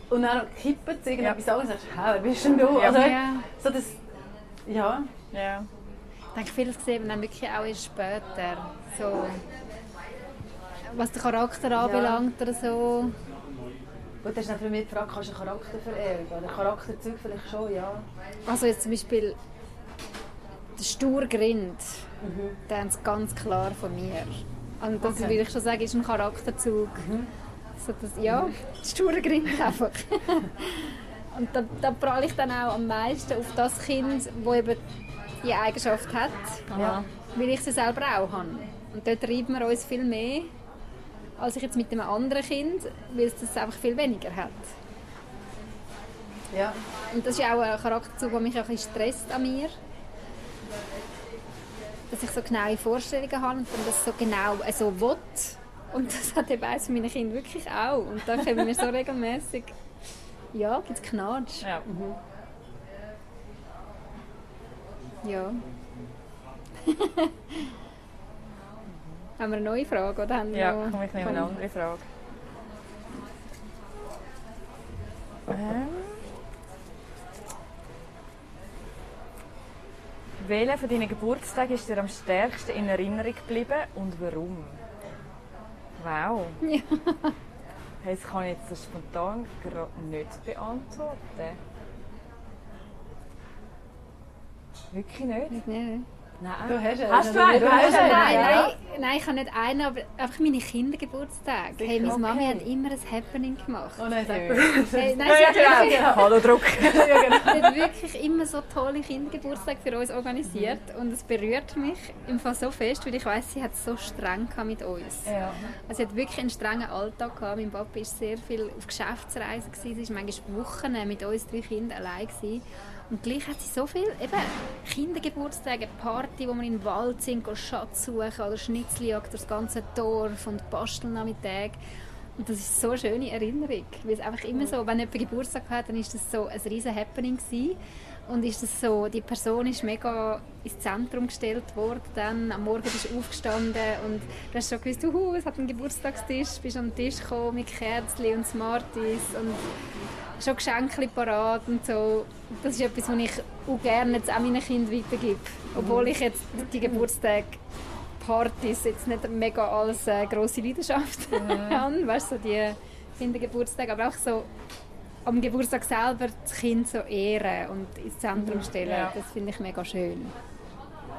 Und dann kippt es irgendetwas ja. anderes und sagst, hä, wer bist denn du? Ja. Also, Ja. so das, ja. ja. Ich denke, vieles sieht man dann wirklich auch erst später. So, was den Charakter anbelangt oder so. Gut, das ist dann für mich die Frage, kannst du einen Charakter vererben? Oder Charakterzug vielleicht schon, ja. Also jetzt zum Beispiel der sture Grind, der ist ganz klar von mir. Und das Okay. würde ich schon sagen, ist ein Charakterzug. So das, ja, der sture Grind einfach. <laughs> Und da, da prahle ich dann auch am meisten auf das Kind, das eben die Eigenschaft hat, Ja. weil ich sie selber auch habe. Und dort treiben wir uns viel mehr, als ich jetzt mit einem anderen Kind, weil es das einfach viel weniger hat. ja. Und das ist auch ein Charakterzug, der mich auch ein bisschen stresst an mir. Dass ich so genaue Vorstellungen habe und dann das so genau so will. Und das hat eben eines von meinen Kindern wirklich auch. Und da kommen wir so <laughs> regelmäßig. Ja, gibt es Knatsch. ja. Ja. <laughs> haben wir eine neue Frage oder haben wir Ja, komme ich nehme eine andere Frage. Ähm. Welcher von deinen Geburtstagen ist dir am stärksten in Erinnerung geblieben und warum? Wow. <laughs> Ja. Hey, das kann ich jetzt so spontan gerade nicht beantworten. Wirklich nicht? Nicht, nicht. Nein. Du hast einen. Hast du einen? Du hast einen? Nein, ja. nein, nein, ich habe nicht einen, aber einfach meine Kindergeburtstage. Hey, meine Mami Okay. hat immer ein Happening gemacht. Oh nein, Ja. das. Hey, nein, Ja, sie ja, hat wirklich, genau. Hallo Druck. <laughs> sie hat wirklich immer so tolle Kindergeburtstage für uns organisiert und es berührt mich im Fall so fest, weil ich weiß, sie hat es so streng gehabt mit uns. Ja. Also sie hat wirklich einen strengen Alltag gehabt. Mein Papa war sehr viel auf Geschäftsreisen gewesen. Sie war manchmal Wochen mit uns drei Kindern allein gewesen. Und gleich hat sie so viel eben Kindergeburtstage, Party, wo wir in den Wald sind, gehen Schatz suchen oder Schnitzeljagd durch das ganze Dorf und Bastelnachmittag. Und das ist so eine schöne Erinnerung, weil es einfach immer so, wenn jemand Geburtstag hat, dann ist das so ein riesen Happening gewesen. Und ist das so, die Person ist mega ins Zentrum gestellt worden. Dann am Morgen bist du aufgestanden und du hast schon gewusst, es hat einen Geburtstagstisch, bist an den Tisch gekommen mit Kerzchen und Smarties und schon Geschenke parat und so. Das ist etwas, was ich auch gerne jetzt auch meinen Kindern weitergebe. Obwohl ich jetzt die Geburtstag Partys jetzt nicht mega als äh, grosse Leidenschaft <laughs> habe, weißt du, so die Kindergeburtstage, aber auch so am Geburtstag selber das Kind so ehren und ins Zentrum stellen, Ja. das finde ich mega schön.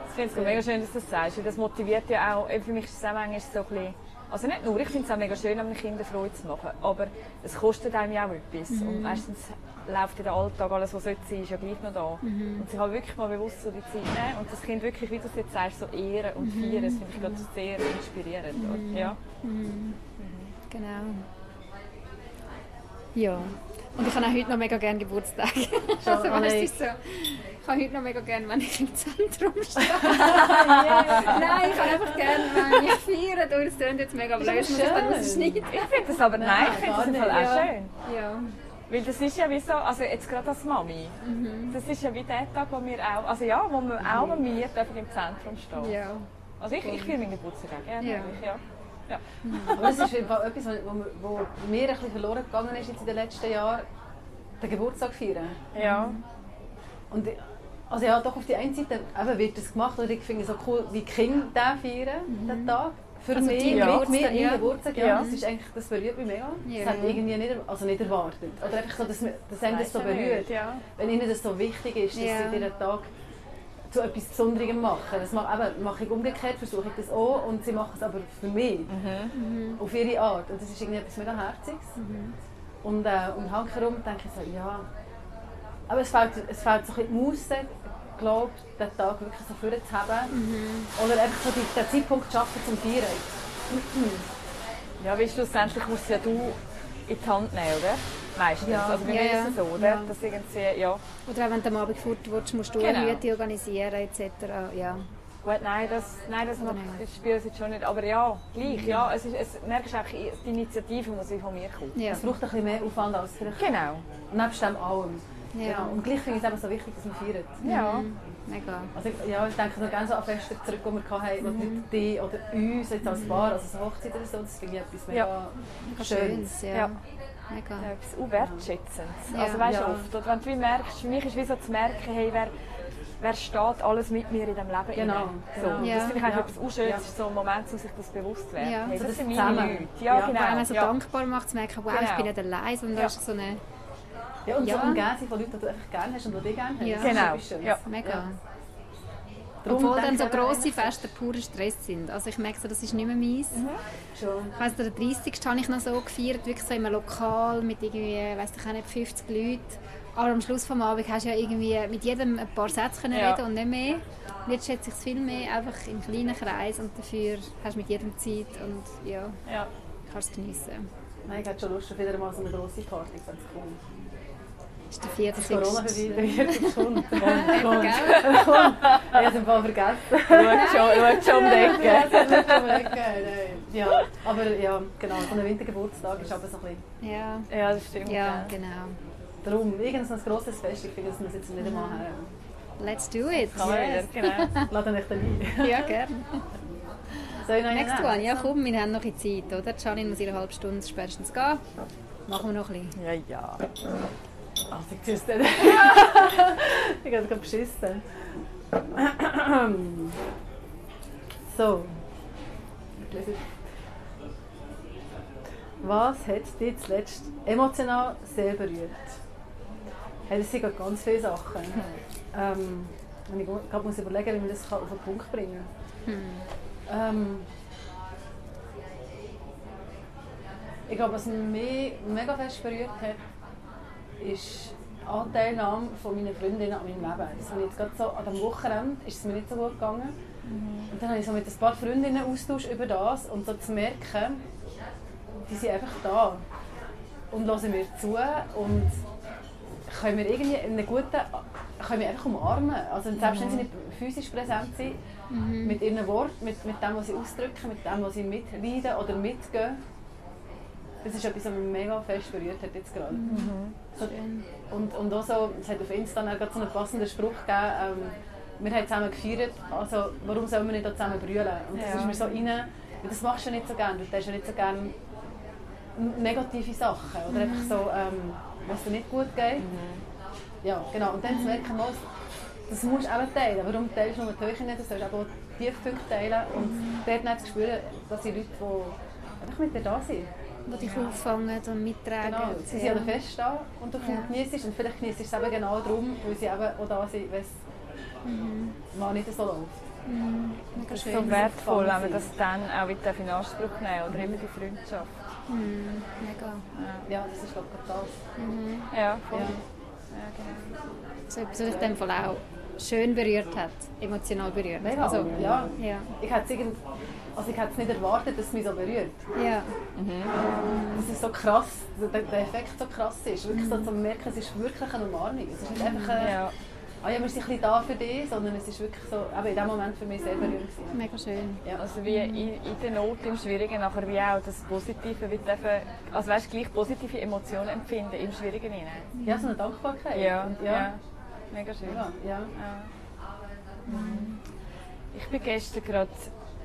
Ich finde es mega schön, dass du das sagst, das motiviert ja auch, für mich ist es auch manchmal so ein bisschen, also nicht nur, ich finde es auch mega schön, einem Kind Freude zu machen, aber es kostet einem ja auch etwas und meistens läuft in der Alltag alles, was sollte sein, ist ja gleich noch da. Und sich halt wirklich mal bewusst so die Zeit nehmen und das Kind wirklich, wie du es jetzt sagst, so ehren und feiern, das finde ich gerade sehr inspirierend. oder? Ja. Genau. Ja. Und ich habe auch heute noch mega gerne Geburtstag. <laughs> also, oh weißt, du, so, ich habe heute noch mega gerne, wenn ich im Zentrum <laughs> stehe. Nein, ich habe einfach gerne, wenn ich feiere. Du, das klingt jetzt mega blöd, muss ich dann schön. rausschneiden. Ich finde das aber, nein, ich finde das Fall auch nicht. schön. Ja. Weil das ist ja wie so, also jetzt gerade als Mami, das ist ja wie der Tag, wo wir auch, also ja, wo wir auch wir dürfen im Zentrum stehen. ja. Also ich, ich fühle meinen Geburtstag auch gerne, Ja. ja. Ja. <laughs> Aber das ist etwas, wo, wo mir ein bisschen verloren gegangen ist jetzt in den letzten Jahren. Den Geburtstag feiern. Ja. Und also ja, doch auf die einen Seite eben wird das gemacht und ich finde es so cool, wie Kinder den feiern, den Tag. Für Also mich, dein mit mir, ja. Geburtstag, ja. Ja. Das, ist eigentlich, das berührt mich mega. Ja. Das hat irgendwie nicht, also nicht erwartet. Oder einfach so, dass, dass einem das so ja berührt. Ja. Wenn ihnen das so wichtig ist, dass Ja. sie diesen Tag zu etwas Besonderem machen. Das mache, eben, mache ich umgekehrt, versuche ich das auch und sie machen es aber für mich, Mhm. auf ihre Art. Und das ist irgendwie etwas mega Herziges. Und, äh, und handherum denke ich so, ja, aber es fehlt, es fehlt so ein bisschen die Muße, glaube ich, den Tag wirklich so vorzuhaben. Oder einfach so die, den Zeitpunkt zu schaffen zum Feiern. Ja, weil schlussendlich musst ja du in die Hand nehmen, oder? Meistens. Ja. Also bei Ja, mir ja. ist es so, oder? Ja. Dass irgendwie, ja. Oder auch wenn du am Abend fort willst, musst du Genau. Hütte organisieren etc. Ja. Gut, nein, das, nein, das nein. das Spiel jetzt schon nicht. Aber ja, gleich. Ja, es ist, es, merkst du auch, die Initiative muss von mir kommen. Ja. Es braucht ein bisschen mehr Aufwand als vielleicht Genau. nebst dem allem. Ja. Genau. Und gleich finde ich es eben so wichtig, dass man feiert. Ja. Mega. Also ich, ja, ich denke noch gerne so an Feste zurück, die wir hatten, wo die Leute die oder uns jetzt als Paar, also so Hochzeit oder so, das finde ich etwas mega Schönes. Schönes. Ja. Ja. Mega. Ja, etwas unwertschätzendes. Ja. Also weißt du, Ja. oft, oder wenn du wie merkst, für mich ist wie so zu merken, hey, wer, wer steht alles mit mir in diesem Leben Genau? So, genau. Ja. Das finde ich eigentlich Ja. etwas Unschönes, Ja. ist so ein Moment, wo sich das bewusst wird. Ja. Hey, So das das sind meine Zusammen. Leute. Ja, Ja. genau. Allem auch so ja. dankbar macht, zu merken, wow, ich Genau. bin nicht allein, sondern Ja. da ist so eine Ja, und Ja. so umgeben sein von Leuten, die du einfach gerne hast und die dich gerne haben. Ja. Das ist Genau. Ja. mega. Darum Obwohl dann so grosse Feste purer Stress sind. Also ich merke so, das ist nicht mehr meins. Schon. Ich weiss, der 30. habe ich noch so gefeiert, wirklich so in einem Lokal mit irgendwie, weiss ich auch nicht, 50 Leuten. Aber am Schluss des Abends hast du ja irgendwie mit jedem ein paar Sätze können Ja. reden und nicht mehr. Und jetzt schätze ich es viel mehr einfach im kleinen Kreis und dafür hast du mit jedem Zeit und ja, Ja. kannst es geniessen. Nein, ich hätte schon Lust auf wieder mal so eine grosse Party. Fände es cool. Das ist der vierte Das Corona Sechste. vorbei, dann kommt. <laughs> Kommt, Gell? kommt. Ich habe es im Fall vergessen. Schaut schon, um die Ecke. Ja, wird. <laughs> Ja, aber ja, genau, so ein Wintergeburtstag ist aber so ein bisschen... Ja, Ja, das stimmt. ja, genau. Darum, irgendein grosses Fest, ich finde, das muss jetzt nicht einmal her. Let's do it. Kann Yes. wieder, genau. Lade dich dann ein. <laughs> Ja, gerne. Soll Next nehmen? one. Ja, komm, wir haben noch ein Zeit, oder? Janine muss in einer halben Stunde spätestens gehen. Machen wir noch ein bisschen. Ja, ja. Ach, <laughs> ich es nicht. ich habe gerade beschissen. so. Was hat dich zuletzt emotional sehr berührt? Hey, das sind gerade ganz viele Sachen. Ähm, wenn ich gerade muss überlegen, wie man das auf den Punkt bringen kann. Ähm, ich glaube, was mich mega fest berührt hat, ist Anteilnahme von meinen Freundinnen an meinem Leben. Das habe jetzt gerade so, an dem Wochenende ist es mir nicht so gut gegangen. Und dann habe ich so mit ein paar Freundinnen Austausch über das und so zu merken, die sind einfach da und hören mir zu und können mir irgendwie in einem guten, können mich einfach umarmen. Also selbst wenn sie nicht physisch präsent sind, mit ihren Worten, mit, mit dem, was sie ausdrücken, mit dem, was sie mitleiden oder mitgehen. Das ist etwas, was mich mega fest berührt hat jetzt gerade. So, und, und auch so, es hat auf Insta dann so einen passenden Spruch gegeben, ähm, wir haben zusammen gefeiert, also warum sollen wir nicht auch zusammen brüllen? Und das Ja. ist mir so rein, das machst du ja nicht so gerne, du hast ja nicht so gerne negative Sachen oder einfach so, ähm, was dir nicht gut geht. Ja, genau. Und dann zu merken, mal, das musst du eben teilen. Warum teilst du nur die Höhe nicht? Du sollst auch die Tiefpunkte teilen. Und dort nicht zu spüren, dass die Leute, die einfach mit dir da sind. Die dich auffangen und mittragen. Genau. Sie sind ja. an der Fest da und du Ja. genießt es. Und vielleicht genießt es eben genau darum, weil sie eben auch da sind, wenn es mal nicht so läuft. Mega Das ist schön. so wertvoll, wenn man das dann auch wieder in Anspruch nehmen oder eben die Freundschaft. Mhm, mega. Ja, das ist glaube ich das. Ja, voll. Ja. Ja, genau. So etwas, was dich in dem Fall auch schön berührt hat, emotional berührt. Mega, Also, ja. ja. Ich hätte es irgend- also ich hätte es nicht erwartet, dass es mich so berührt. Ja. Das ist so krass, der, der Effekt so krass ist. Wirklich so zu merken, es ist wirklich eine Umarmung. Es ist nicht einfach ein, Ja. ah ja, wir sind ein bisschen da für dich, sondern es ist wirklich so, eben in dem Moment für mich sehr berührend gewesen. Mega schön. Ja. Also wie in, in der Not, im Schwierigen, nachher wie auch das Positive, wie dürfen, also weißt, gleich positive Emotionen empfinden im Schwierigen hinein. ja, so eine Dankbarkeit. Ja, Und ja. ja. Mega schön. Ja, ja. Ja. Ich bin gestern gerade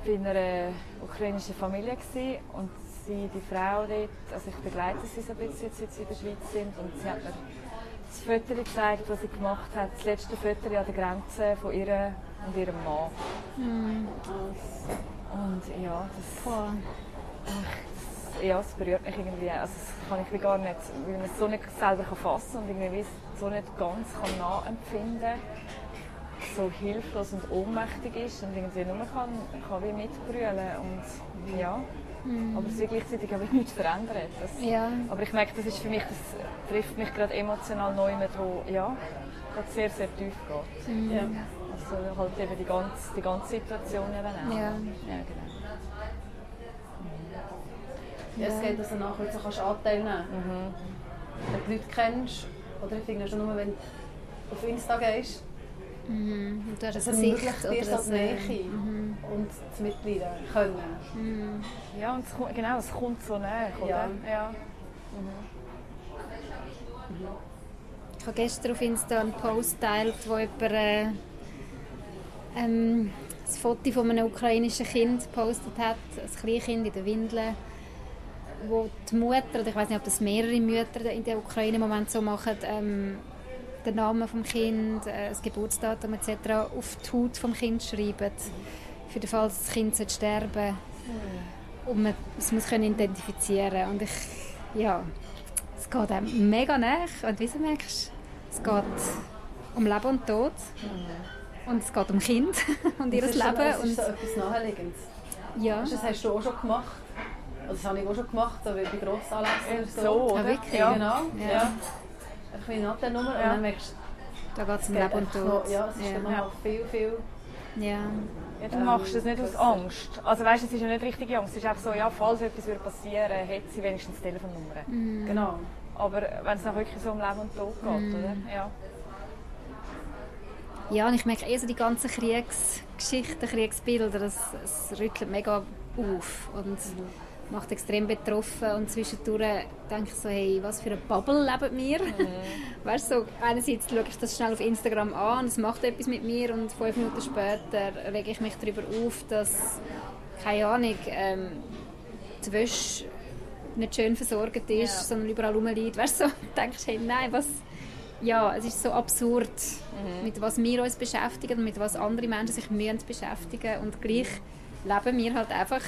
bei einer ukrainischen Familie und sie, die Frau dort, also ich begleite sie so ein bisschen, seit sie in der Schweiz sind und sie hat mir das Foto gezeigt, das sie gemacht hat, das letzte Foto an der Grenze von ihr und ihrem Mann. Und ja, das, Boah. das, ja, das berührt mich irgendwie. Also das kann ich gar nicht, weil man es so nicht selber kann fassen und irgendwie so nicht ganz kann nachempfinden kann. So hilflos und ohnmächtig ist und irgendwie nur kann, kann wie mitbrüllen und ja. Mhm. Aber es wird gleichzeitig auch nichts verändert. Das, ja. Aber ich merke, das ist für mich, das trifft mich gerade emotional neu mit, wo ja, gerade sehr, sehr tief geht. Mhm. Ja. Also halt eben die ganze, die ganze Situation eben auch. Ja. ja genau. Ja, es geht also nachher, du kannst Anteil nehmen. Mhm. Wenn du die Leute kennst, oder ich finde schon nur, wenn du auf Insta gehst, Mhm. Und du hast also oder oder das Nähe mhm. und das Mitleiden können. Mhm. Ja, und es, genau, es kommt so näher, oder? Ja. ja. Mhm. Ich habe gestern auf Insta einen Post geteilt, wo jemand äh, ähm, ein Foto von einem ukrainischen Kind gepostet hat, ein Kleinkind in den Windeln, wo die Mutter, oder ich weiß nicht, ob das mehrere Mütter in der Ukraine im Moment so machen, ähm, den Namen des Kind, äh, das Geburtsdatum etc. auf die Haut des Kind schreiben, für den Fall, dass das Kind sterben sollte. Und man es muss können identifizieren Und ich, ja, es geht einem mega nach. Und wie du merkst, es geht um Leben und Tod. Und es geht um Kind <laughs> und ihr Leben. Das ist so etwas Naheliegendes. Ja. Das hast du auch schon gemacht. Also das habe ich auch schon gemacht, wie bei Grossanlässen. So, so oder? Ja, wirklich? Ja, genau. Ja. Ja. Eine Nummer ja. und dann merkst da geht es um Leben und Tod. noch- Ja, es ist ja. dann noch viel, viel... Ja. Ja, du machst das nicht aus Angst. Also weißt, es ist ja nicht richtige Angst. Es ist einfach so, ja, falls etwas würde passieren, hätte sie wenigstens Telefonnummer. Mhm. Genau. Aber wenn es dann wirklich so um Leben und Tod geht, oder? Ja. Ja, und ich merke eh so die ganzen Kriegsgeschichten, Kriegsbilder, das, das rüttelt mega auf und macht extrem betroffen. Und zwischendurch denke ich so, hey, was für eine Bubble leben wir? <laughs> Weißt du, so, einerseits schaue ich das schnell auf Instagram an und es macht etwas mit mir und fünf Minuten später rege ich mich darüber auf, dass, keine Ahnung, ähm, die Wäsche nicht schön versorgt ist, Ja. sondern überall rumliegt. Weißt du, so, <laughs> denkst hey, nein, was... Ja, es ist so absurd, mit was wir uns beschäftigen und mit was andere Menschen sich müssen beschäftigen und gleich leben wir halt einfach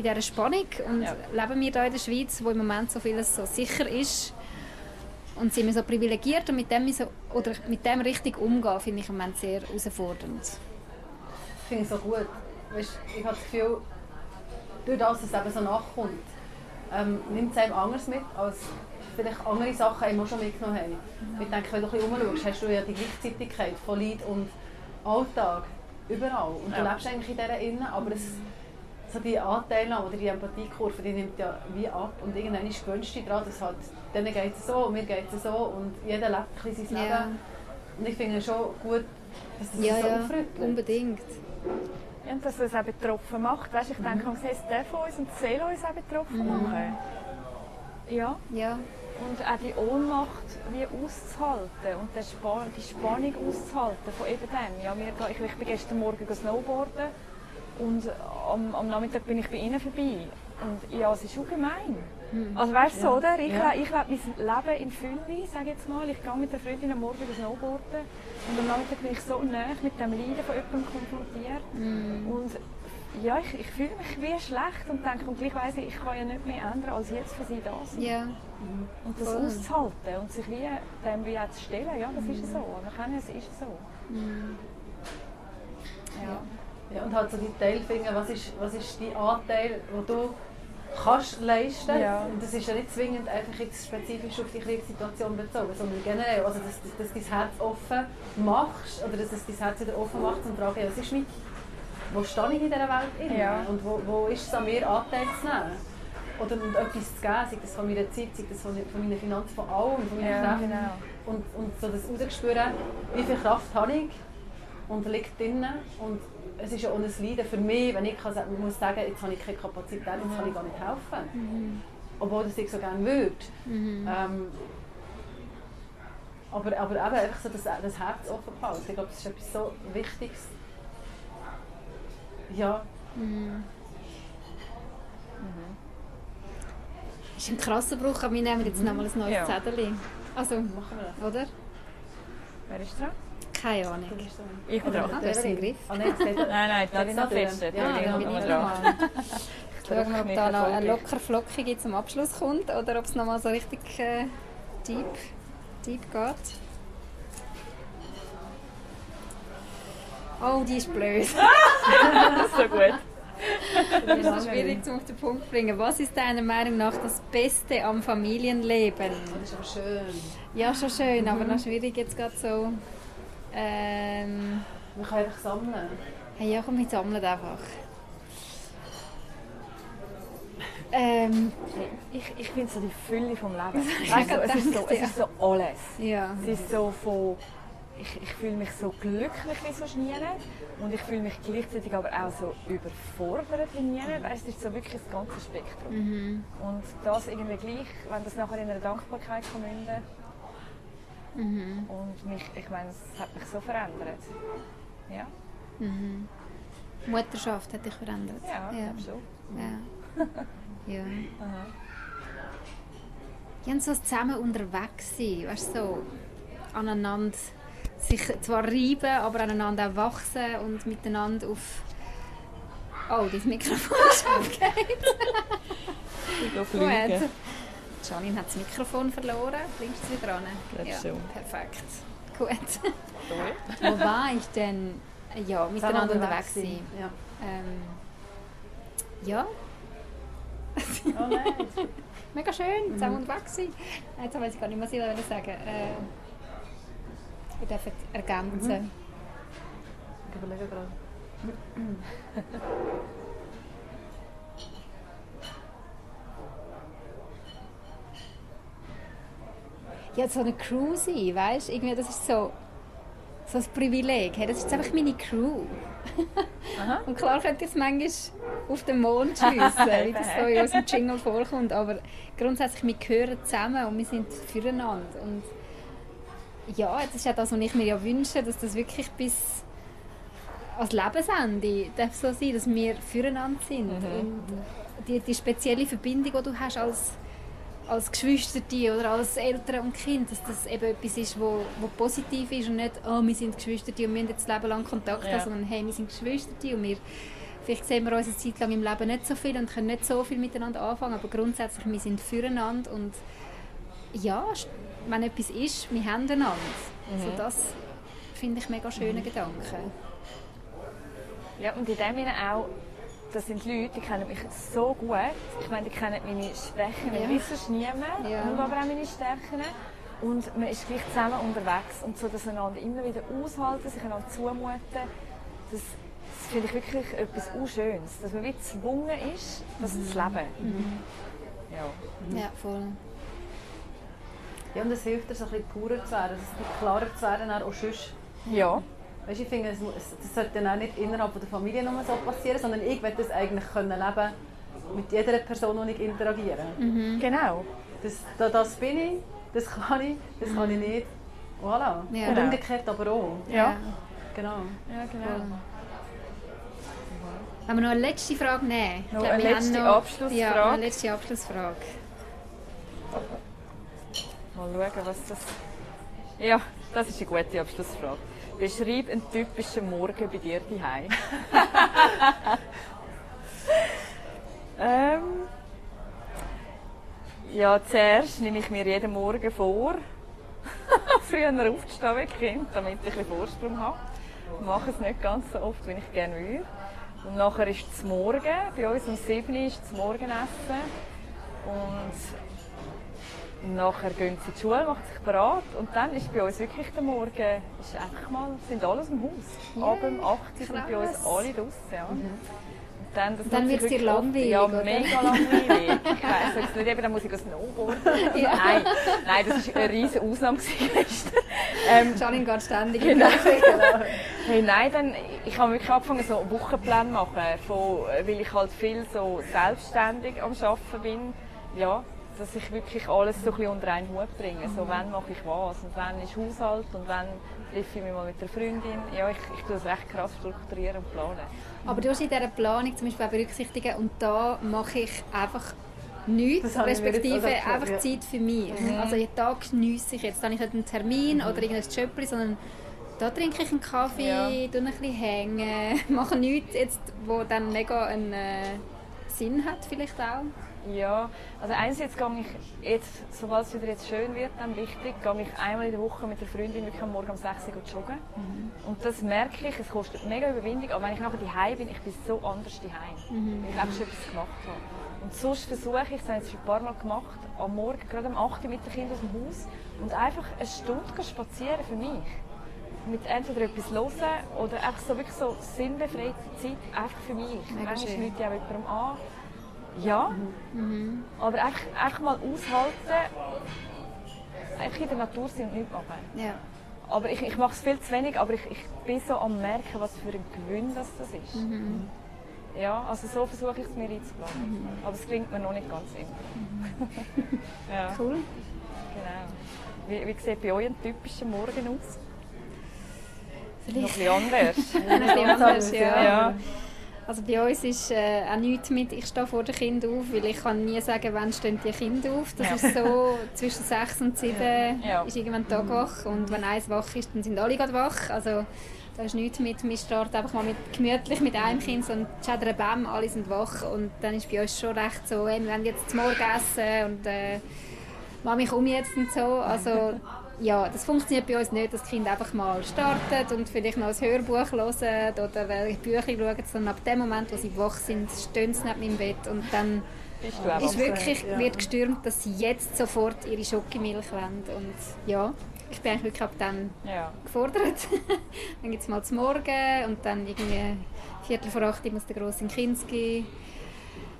in dieser Spannung und Ja. leben wir da in der Schweiz, wo im Moment so vieles so sicher ist und sind wir so privilegiert und mit dem, so, oder mit dem richtig umgehen, finde ich im Moment sehr herausfordernd. Das finde ich so gut. Weißt, ich habe das Gefühl, durch das, dass es eben so nachkommt, ähm, nimmt es einem anders mit, als vielleicht andere Sachen einem auch schon mitgenommen haben. Ich denke, wenn du ein bisschen umschaust, hast du ja die Gleichzeitigkeit von Leid und Alltag überall. Und du Ja. lebst eigentlich in dieser Innen, aber es, so die Anteilnahme oder die Empathiekurve, die nimmt ja wie ab. Und irgendwann gewöhnst du dich daran, dass halt, denen geht es so und mir geht es so und jeder lebt ein bisschen sein Ja. Leben. Und ich finde es schon gut, dass das Ja, so ja, aufrüttelt. unbedingt. Ja, Und dass es auch betroffen macht. Weißt, ich denke, Mhm. es darf uns und es soll uns auch betroffen machen. Ja. Ja, Und auch die Ohnmacht wie auszuhalten und die, Spa die Spannung auszuhalten von eben dem. Ja, ich, ich bin gestern Morgen snowboarden und am, am Nachmittag bin ich bei ihnen vorbei. Und ja, es ist schon gemein. Also weißt du, so, oder? Ich, Ja. ich lebe mein Leben in Fülle, sage ich jetzt mal. Ich gehe mit der Freundin am Morgen snowboarden und am Nachmittag bin ich so nah mit dem Leiden von jemandem konfrontiert. Und ja, ich, ich fühle mich wie schlecht und denke, und gleich weiss ich, ich kann ja nicht mehr ändern, als jetzt für sie da sein. ja. Und das Voll. auszuhalten und sich wie dem wie auch zu stellen, ja, das ist so. Man kann ja, es ist so. Ja. Ja, und halt so die Teil finden, was ist, was ist dein Anteil, den du kannst leisten Ja. Und das ist ja nicht zwingend einfach jetzt spezifisch auf die Kriegssituation bezogen, sondern generell, also dass, dass, dass du dein Herz offen machst oder dass es dein Herz wieder offen macht und fragen, ja, was ist mit, wo stehe ich in dieser Welt innen? Ja. und wo, wo ist es an mir Anteil zu nehmen? Oder und etwas zu geben, sei das von meiner Zeit, sei das von, von meinen Finanzen, von allem, von meinen Ja, Kräften. genau. Und, und so das rausspüren, wie viel Kraft habe ich und liegt drin. Und es ist ja auch ein Leiden für mich, wenn ich kann, sagen- muss sagen, jetzt habe ich keine Kapazität, jetzt kann ich gar nicht helfen. Obwohl das ich so gerne würde. Ähm, aber, aber eben einfach so das, das Herz offen behalten. Ich glaube, das ist etwas so Wichtiges. Ja, Das ist ein krasser Bruch, aber wir nehmen jetzt nochmal ein neues Ja. Zettel. Also, machen wir das. oder? Wer ist dran? Keine Ahnung. So- Ich bin dran. Du hast den Griff. Ah, nein, Nein, nein, Jetzt Nadine hat da fest. drin. Ja, Ja, ich bin dran. Schauen wir, ob da noch ein erfolgreich. locker flockige zum Abschluss kommt oder ob es nochmal so richtig äh, deep, deep geht. Oh, die ist blöd. Das <laughs> ist so gut. Das ist schwierig zum auf den Punkt zu bringen. Was ist deiner Meinung nach das Beste am Familienleben? Das ist aber schön. Ja, schon schön, aber noch schwierig jetzt gerade so. Ähm, Man kann einfach sammeln. hey, ja, komm, wir sammeln einfach. Ähm, Ich, ich finde so die Fülle vom Leben. ich Weißt du, es, ist so, es ist so alles. ja. Es ist so von... Ich, ich fühle mich so glücklich wie so nie und ich fühle mich gleichzeitig aber auch so überfordert wie nie. Weißt, es ist so wirklich das ganze Spektrum. Mhm. Und das irgendwie gleich, wenn das nachher in einer Dankbarkeit kann münden Mhm. und mich, ich meine, es hat mich so verändert. Ja, Mhm. Mutterschaft hat dich verändert. ja, ja. schon. Ja. <laughs> ja. Aha. Ja, und so zusammen unterwegs sein, weißt du, so aneinander sich zwar reiben, aber aneinander auch wachsen und miteinander auf... Oh, das Mikrofon ist <laughs> aufgehängt. Ich Gut. Janine hat das Mikrofon verloren. Bringst du es wieder an? Ja, schon. perfekt. <laughs> Gut. Wo war ich denn? Ja, miteinander unterwegs sein. Ja. Ähm, ja, Oh nein. <laughs> mega schön, zusammen unterwegs sein. Jetzt weiß ich gar nicht, was ich da sagen äh, Wir dürfen ergänzen. Ich überlege gerade. <laughs> Ja, so eine Crew sein, weißt du? Irgendwie, das ist so, so ein Privileg. Hey, das ist einfach meine Crew. <laughs> Und klar könnte ich es manchmal auf den Mond schiessen, <laughs> wie das so in unserem Jingle vorkommt. Aber grundsätzlich, wir gehören zusammen und wir sind füreinander. Und ja, das ist ja das, was ich mir ja wünsche, dass das wirklich bis als Lebensende darf so sein, dass wir füreinander sind. Und die, die spezielle Verbindung, die du hast als als Geschwister oder als Eltern und Kind, dass das eben etwas ist, wo, wo positiv ist und nicht, oh, wir sind Geschwister und wir haben jetzt das Leben lang Kontakt Ja. sondern hey, wir sind Geschwister und wir, vielleicht sehen wir uns eine Zeit lang im Leben nicht so viel und können nicht so viel miteinander anfangen, aber grundsätzlich, wir sind füreinander und ja, wenn etwas ist, wir haben einander. Also das finde ich mega schönen Gedanken. Ja, und in dem Sinne auch, das sind Leute, die kennen mich so gut. Ich meine, die kennen meine Schwächen Ja. wie sonst niemand, Ja. und aber auch meine Stärken. Und man ist gleich zusammen unterwegs und so das einander immer wieder aushalten, sich einander zumuten, das, das finde ich wirklich etwas Unschönes. Dass man wie gezwungen ist, das zu leben. Ja. Ja, voll. Ja, und es hilft dir, so ein bisschen purer zu werden, ist klarer zu werden, auch sonst. ja. Weißt, ich finde, das sollte dann auch nicht innerhalb der Familie nur so passieren, sondern ich will das eigentlich können leben mit jeder Person, die ich interagiere. Genau. Das, da- das bin ich, das kann ich, das kann ich nicht. Voilà. Ja. Und umgekehrt aber auch. Ja. Genau. Ja, genau. Wenn wir noch eine letzte Frage nehmen. Noch glaube, eine wir haben letzte noch- Abschlussfrage. Ja, eine letzte Abschlussfrage. Mal schauen, was das... Ja, das ist eine gute Abschlussfrage. Beschreib einen typischen Morgen bei dir daheim. <laughs> ähm, ja, zuerst nehme ich mir jeden Morgen vor, <laughs> früher aufzustehen wie Kind, damit ich ein bisschen Vorsprung habe. Ich mache es nicht ganz so oft, wie ich gerne würde. Und nachher ist es Morgen. Bei uns um 7 Uhr ist das Morgenessen. Und Nachher gehen sie in die Schule, machen sich bereit und dann ist bei uns wirklich der Morgen, ist einfach mal, sind alle aus dem Haus. Yeah, Ab um 8 Uhr sind bei uns alle draußen. Ja. Und dann, das Dann sich wird's dir langweilig, Ja, oder? mega langweilig. Ich weiss jetzt nicht, eben, dann muss ich das Snowboarden. <laughs> Nein, nein, das war eine riesige Ausnahme. Ähm, Janine geht ständig Genau. genau. <laughs> Hey, nein, dann, ich habe wirklich angefangen, so Wochenpläne zu machen, von, weil ich halt viel so selbstständig am Arbeiten bin. Ja, dass ich wirklich alles so ein bisschen unter einen Hut bringe. So, wann mache ich was und wann ist Haushalt und wann treffe ich mich mal mit der Freundin. Ja, ich, ich tue das recht krass strukturieren und planen. Aber du hast in dieser Planung zum Beispiel auch berücksichtigen, und da mache ich einfach nichts, respektive einfach ja. Zeit für mich. Also jeden Tag geniesse ich jetzt. Da habe ich nicht einen Termin oder irgendein Jöppli, sondern da trinke ich einen Kaffee, Ja. tue ein bisschen hängen, <laughs> mache nichts, jetzt, wo dann mega ein äh, Sinn hat vielleicht auch? Ja, also einerseits gehe ich jetzt, sobald es wieder jetzt schön wird, dann wichtig, gehe ich einmal in der Woche mit der Freundin wirklich am Morgen um 6 Uhr joggen. Mhm. Und das merke ich, es kostet mega Überwindung, aber wenn ich nachher daheim bin, ich bin so anders daheim, mhm. weil ich einfach schon etwas gemacht habe. Und sonst versuche ich, das habe ich jetzt schon ein paar Mal gemacht, am Morgen, gerade um 8 Uhr mit den Kindern aus dem Haus und einfach eine Stunde spazieren für mich. Mit entweder etwas hören oder einfach so wirklich so sinnbefreite Zeit einfach für mich. Mega Manchmal schön. ich auch jemandem an ja. Mhm. Aber echt, echt mal aushalten, einfach in der Natur sein und nichts machen. Ja. Aber ich, ich mache es viel zu wenig, aber ich, ich bin so am merken, was für ein Gewinn das, das ist. Mhm. Ja, also so versuche ich es mir einzuplanen. Mhm. Aber es klingt mir noch nicht ganz immer. Mhm. <laughs> ja. Cool. Genau. Wie, wie sieht bei euch ein typischer Morgen aus? Vielleicht. <laughs> Noch ein bisschen anders. ein bisschen anders, ja. ja. Also bei uns ist äh, auch nichts mit, ich stehe vor dem Kind auf, weil ich kann nie sagen, wann stehen die Kinder auf. Das ja. ist so, <laughs> zwischen sechs und sieben ja. ist irgendwann Tag wach und wenn eins wach ist, dann sind alle gerade wach. Also da ist nichts mit, wir starten einfach mal mit, gemütlich mit einem Kind und schädern Bäm, alle sind wach und dann ist bei uns schon recht so, wir wollen jetzt zum Morgen essen und äh, Mami, komm jetzt und so. Also ja, das funktioniert bei uns nicht, dass das Kind einfach mal startet und vielleicht noch ein Hörbuch hören oder welche Bücher schauen, sondern ab dem Moment, wo sie wach sind, stehen sie neben meinem Bett und dann ist, ist wirklich, ja. wird gestürmt, dass sie jetzt sofort ihre Schokimilch wollen und ja, ich bin eigentlich wirklich ab dann ja. gefordert. <laughs> dann gibt es mal zum Morgen und dann irgendwie Viertel vor acht muss der Grosse in Kinski.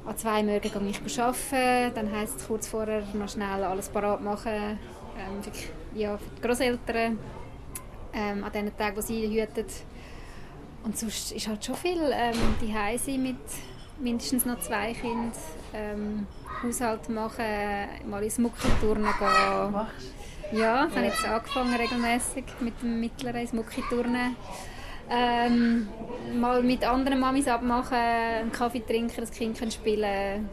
An zwei Morgen gehe ich arbeiten, dann heisst es kurz vorher noch schnell alles parat machen, ähm, ja, für die Großeltern ähm, an den Tagen, wo sie hüten. Und sonst ist halt schon viel ähm, die Heise mit mindestens noch zwei Kindern. Ähm, Haushalt machen, mal ins Muckiturnen gehen. Machst Ja, das ja. habe ich jetzt angefangen regelmäßig mit dem Mittleren ins Muckiturnen. Ähm, mal mit anderen Mamis abmachen, einen Kaffee trinken, das Kind spielen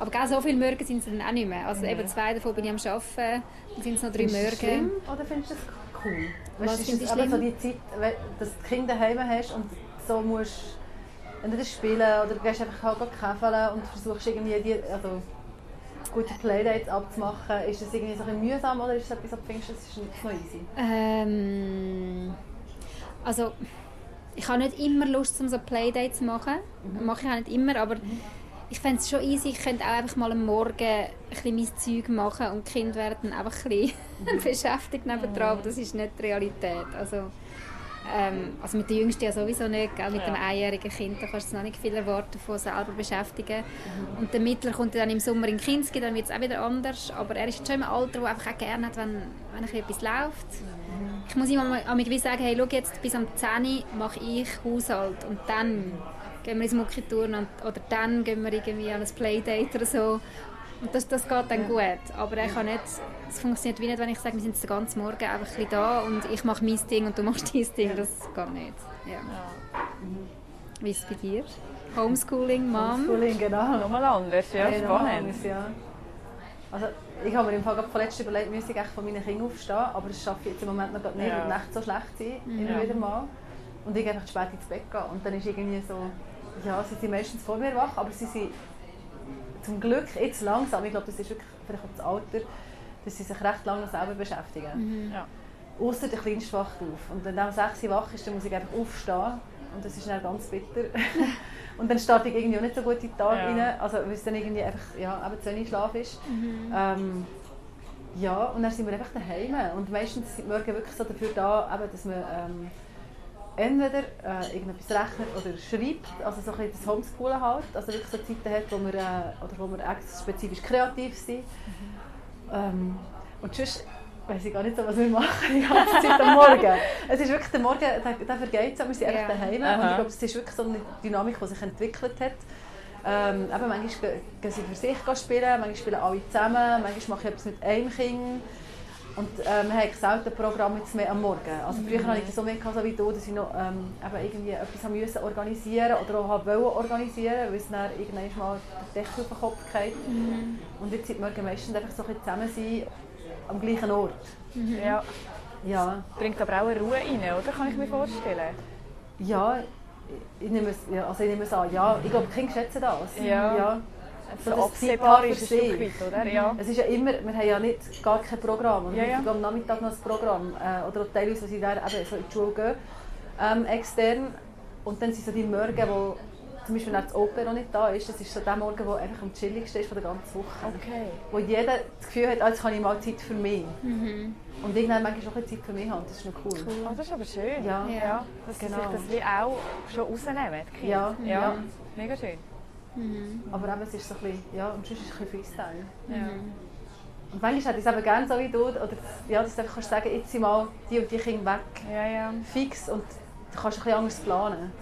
aber so viele Morgen sind es dann auch nicht mehr. Also eben zwei davon bin ich am Arbeiten, dann sind es noch drei Morgen. Schlimm, oder findest du das cool? Was weißt, findest du so die Zeit, dass du Kinder daheim hast und so musst entweder spielen oder du gehst einfach halt käfeln und versuchst irgendwie die, also gute Playdates abzumachen. Ist das irgendwie so ein mühsam oder ist es etwas, was du findest, das ist nicht so easy? Ähm, also ich habe nicht immer Lust, um so Playdates zu machen. Mhm. Mache ich auch nicht immer, aber mhm ich fände es schon easy, ich könnte auch einfach mal am Morgen ein bisschen mein Zeug machen und die Kinder werden einfach ein bisschen <laughs> beschäftigt nebendran, aber das ist nicht die Realität. Also, ähm, also mit den Jüngsten ja sowieso nicht, gell? mit ja. dem einjährigen Kind da kannst du noch nicht viel erwarten von selber beschäftigen. Mhm. Und der Mittler kommt dann im Sommer in Kinski, dann wird es auch wieder anders, aber er ist schon im Alter, wo einfach auch gerne hat, wenn, wenn etwas läuft. Mhm. Ich muss ihm einmal sagen, hey, schau jetzt, bis am 10 mache ich Haushalt und dann gehen wir ins Mucki-Touren oder dann gehen wir irgendwie an ein Playdate oder so. Und das, das geht dann gut. Aber ich kann nicht, es funktioniert wie nicht, wenn ich sage, wir sind den ganzen Morgen einfach ein da und ich mache mein Ding und du machst dein Ding. Das geht nicht. Ja. Mhm. Wie ist es bei dir? Homeschooling, Mom? Homeschooling, genau. Nochmal anders, ja, ja spannend. ja. Also, ich habe mir im Fall vorletzt überlegt, müsste ich von meinen Kindern aufstehen, aber das schaffe ich jetzt im Moment noch nicht, ja. weil die Nächte so schlecht sind, mhm. immer wieder mal. Und ich einfach spät ins Bett gehen. Und dann ist irgendwie so, ja, sie sind meistens vor mir wach, aber sie sind zum Glück jetzt langsam, ich glaube, das ist wirklich vielleicht auch das Alter, dass sie sich recht lange selber beschäftigen. Mhm. Ja. Außer der Kleinste wacht auf. Und wenn dann um 6 Uhr wach ist, dann muss ich einfach aufstehen. Und das ist dann ganz bitter. <laughs> und dann starte ich irgendwie auch nicht so gut in den Tag ja. rein. Also weil es dann irgendwie einfach, ja, eben zu wenig Schlaf ist. Mhm. Ähm, ja, und dann sind wir einfach daheim. Und meistens sind Morgen wirklich so dafür da, eben, dass man ähm, entweder äh, irgendetwas rechnet oder schreibt, also so ein das Homeschoolen halt, also wirklich so Zeiten hat, wo wir, äh, oder wo wir spezifisch kreativ sind. Mhm. Ähm, und sonst weiß ich gar nicht so, was wir machen die ganze Zeit am Morgen. <laughs> es ist wirklich, der Morgen, der, der vergeht so, wir sind yeah. daheim und ich glaube, es ist wirklich so eine Dynamik, die sich entwickelt hat. Ähm, eben, manchmal gehen sie für sich spielen, manchmal spielen alle zusammen, manchmal mache ich etwas mit einem Kind. Und ähm, wir haben selten Programm jetzt mehr am Morgen. Also früher mhm. hatte ich das so mehr so wie du, dass ich noch ähm, eben irgendwie etwas haben müssen organisieren oder auch wollen organisieren, weil es dann irgendwann mal der Deckel auf den Kopf geht. Mhm. Und jetzt sind wir meistens einfach so ein zusammen sein, am gleichen Ort. Mhm. Ja. ja. Bringt aber auch eine Ruhe rein, oder? Kann ich mir vorstellen. Ja, ich nehme es, ja, also ich nehme es an, ja, ich glaube, die Kinder schätzen das. Ja. ja. So das absehbar ist es für ein weit, oder? Ja. Es ist ja immer, wir haben ja nicht gar kein Programm. Und Ja, wir ja. haben am Nachmittag noch ein Programm. Äh, oder auch teilweise, wenn sie dann eben so in die Schule gehen, ähm, extern. Und dann sind so die Morgen, wo zum Beispiel wenn das Oper noch nicht da ist, das ist so der Morgen, der einfach am chilligsten ist von der ganzen Woche. Okay. Wo jeder das Gefühl hat, ah, jetzt habe ich mal Zeit für mich. Mhm. Und irgendwann manchmal auch ein Zeit für mich haben, das ist noch cool. Oh, das ist aber schön. Ja. ja. Dass sie Genau. sich das wie auch schon rausnehmen, die Kinder. Ja, ja. ja. Mega schön. Aber eben, es ist so ein bisschen, ja, und sonst ist es ein bisschen Freestyle. Ja. Und manchmal hätte ich es eben gerne so wie du, oder ja, dass du einfach kannst sagen, jetzt sind mal die und die Kinder weg, Ja, ja. fix, und du kannst ein bisschen anders planen.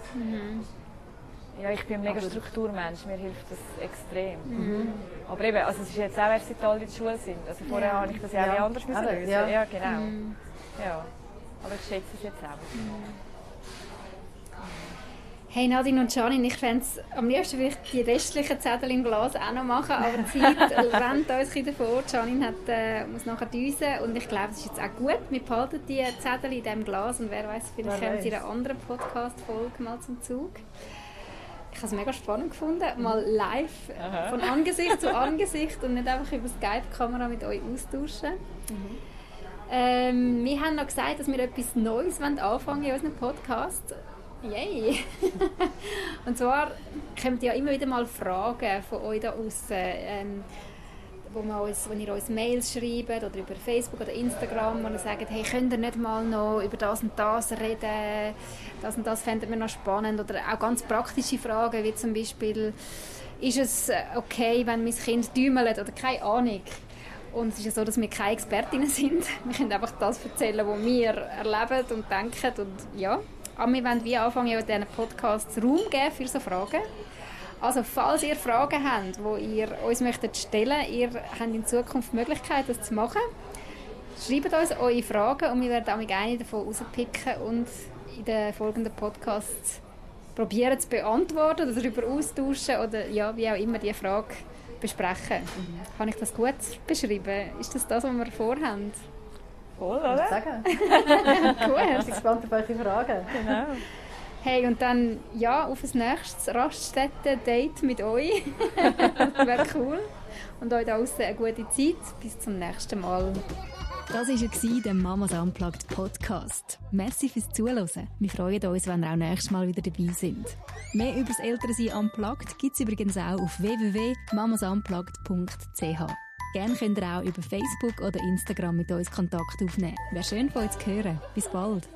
Ja, ich bin ein mega Strukturmensch, mir hilft das extrem. Aber eben, also es ist jetzt auch erst seit alle in der Schule sind. Also vorher Ja. habe ich das ja auch anders müssen lösen. ja. Ja, genau. Ja. Aber ich schätze es jetzt auch. Hey Nadine und Janine, ich fände es am liebsten vielleicht die restlichen Zettel im Glas auch noch machen, aber die Zeit <laughs> rennt uns ein bisschen davor. Janine hat, äh, muss nachher düsen und ich glaube, es ist jetzt auch gut. Wir behalten die Zettel in diesem Glas und wer weiß, vielleicht sie in einer anderen Podcast-Folge mal zum Zug. Ich habe es mega spannend gefunden, mal live äh, von Angesicht zu Angesicht und nicht einfach über Skype-Kamera mit euch austauschen. Ähm, wir haben noch gesagt, dass wir etwas Neues wollen anfangen in unserem Podcast. Yay! <laughs> und zwar kommen ja immer wieder mal Fragen von euch da außen, ähm, wo, man uns, wenn ihr uns Mails schreibt oder über Facebook oder Instagram, ihr sagt, hey, könnt ihr nicht mal noch über das und das reden, das und das fänden wir noch spannend oder auch ganz praktische Fragen, wie zum Beispiel, ist es okay, wenn mein Kind däumelt oder keine Ahnung. Und es ist ja so, dass wir keine Expertinnen <laughs> sind. Wir können einfach das erzählen, was wir erleben und denken. Und ja, aber wir wollen wie anfangen, auch diesen Podcasts Raum geben für so Fragen. Also falls ihr Fragen habt, die ihr uns möchtet stellen, ihr habt in Zukunft die Möglichkeit, das zu machen. Schreibt uns eure Fragen und wir werden auch eine davon rauspicken und in den folgenden Podcasts probieren zu beantworten oder darüber austauschen oder ja, wie auch immer die Frage besprechen. Habe ich das gut beschrieben? Ist das das, was wir vorhaben? Du oder? sagen? <laughs> Ich bin <laughs> gespannt auf eure Fragen. Genau. Hey, und dann ja, auf ein nächstes Raststätten-Date mit euch. <laughs> das wäre cool. Und euch da draußen eine gute Zeit. Bis zum nächsten Mal. Das war er, der Mamas Unplugged Podcast. Merci fürs Zuhören. Wir freuen uns, wenn ihr auch nächstes Mal wieder dabei sind. Mehr über das Elternsein Unplugged gibt es übrigens auch auf www.mamasunplugged.ch. Gerne könnt ihr auch über Facebook oder Instagram mit uns Kontakt aufnehmen. Wäre schön von euch zu hören. Bis bald.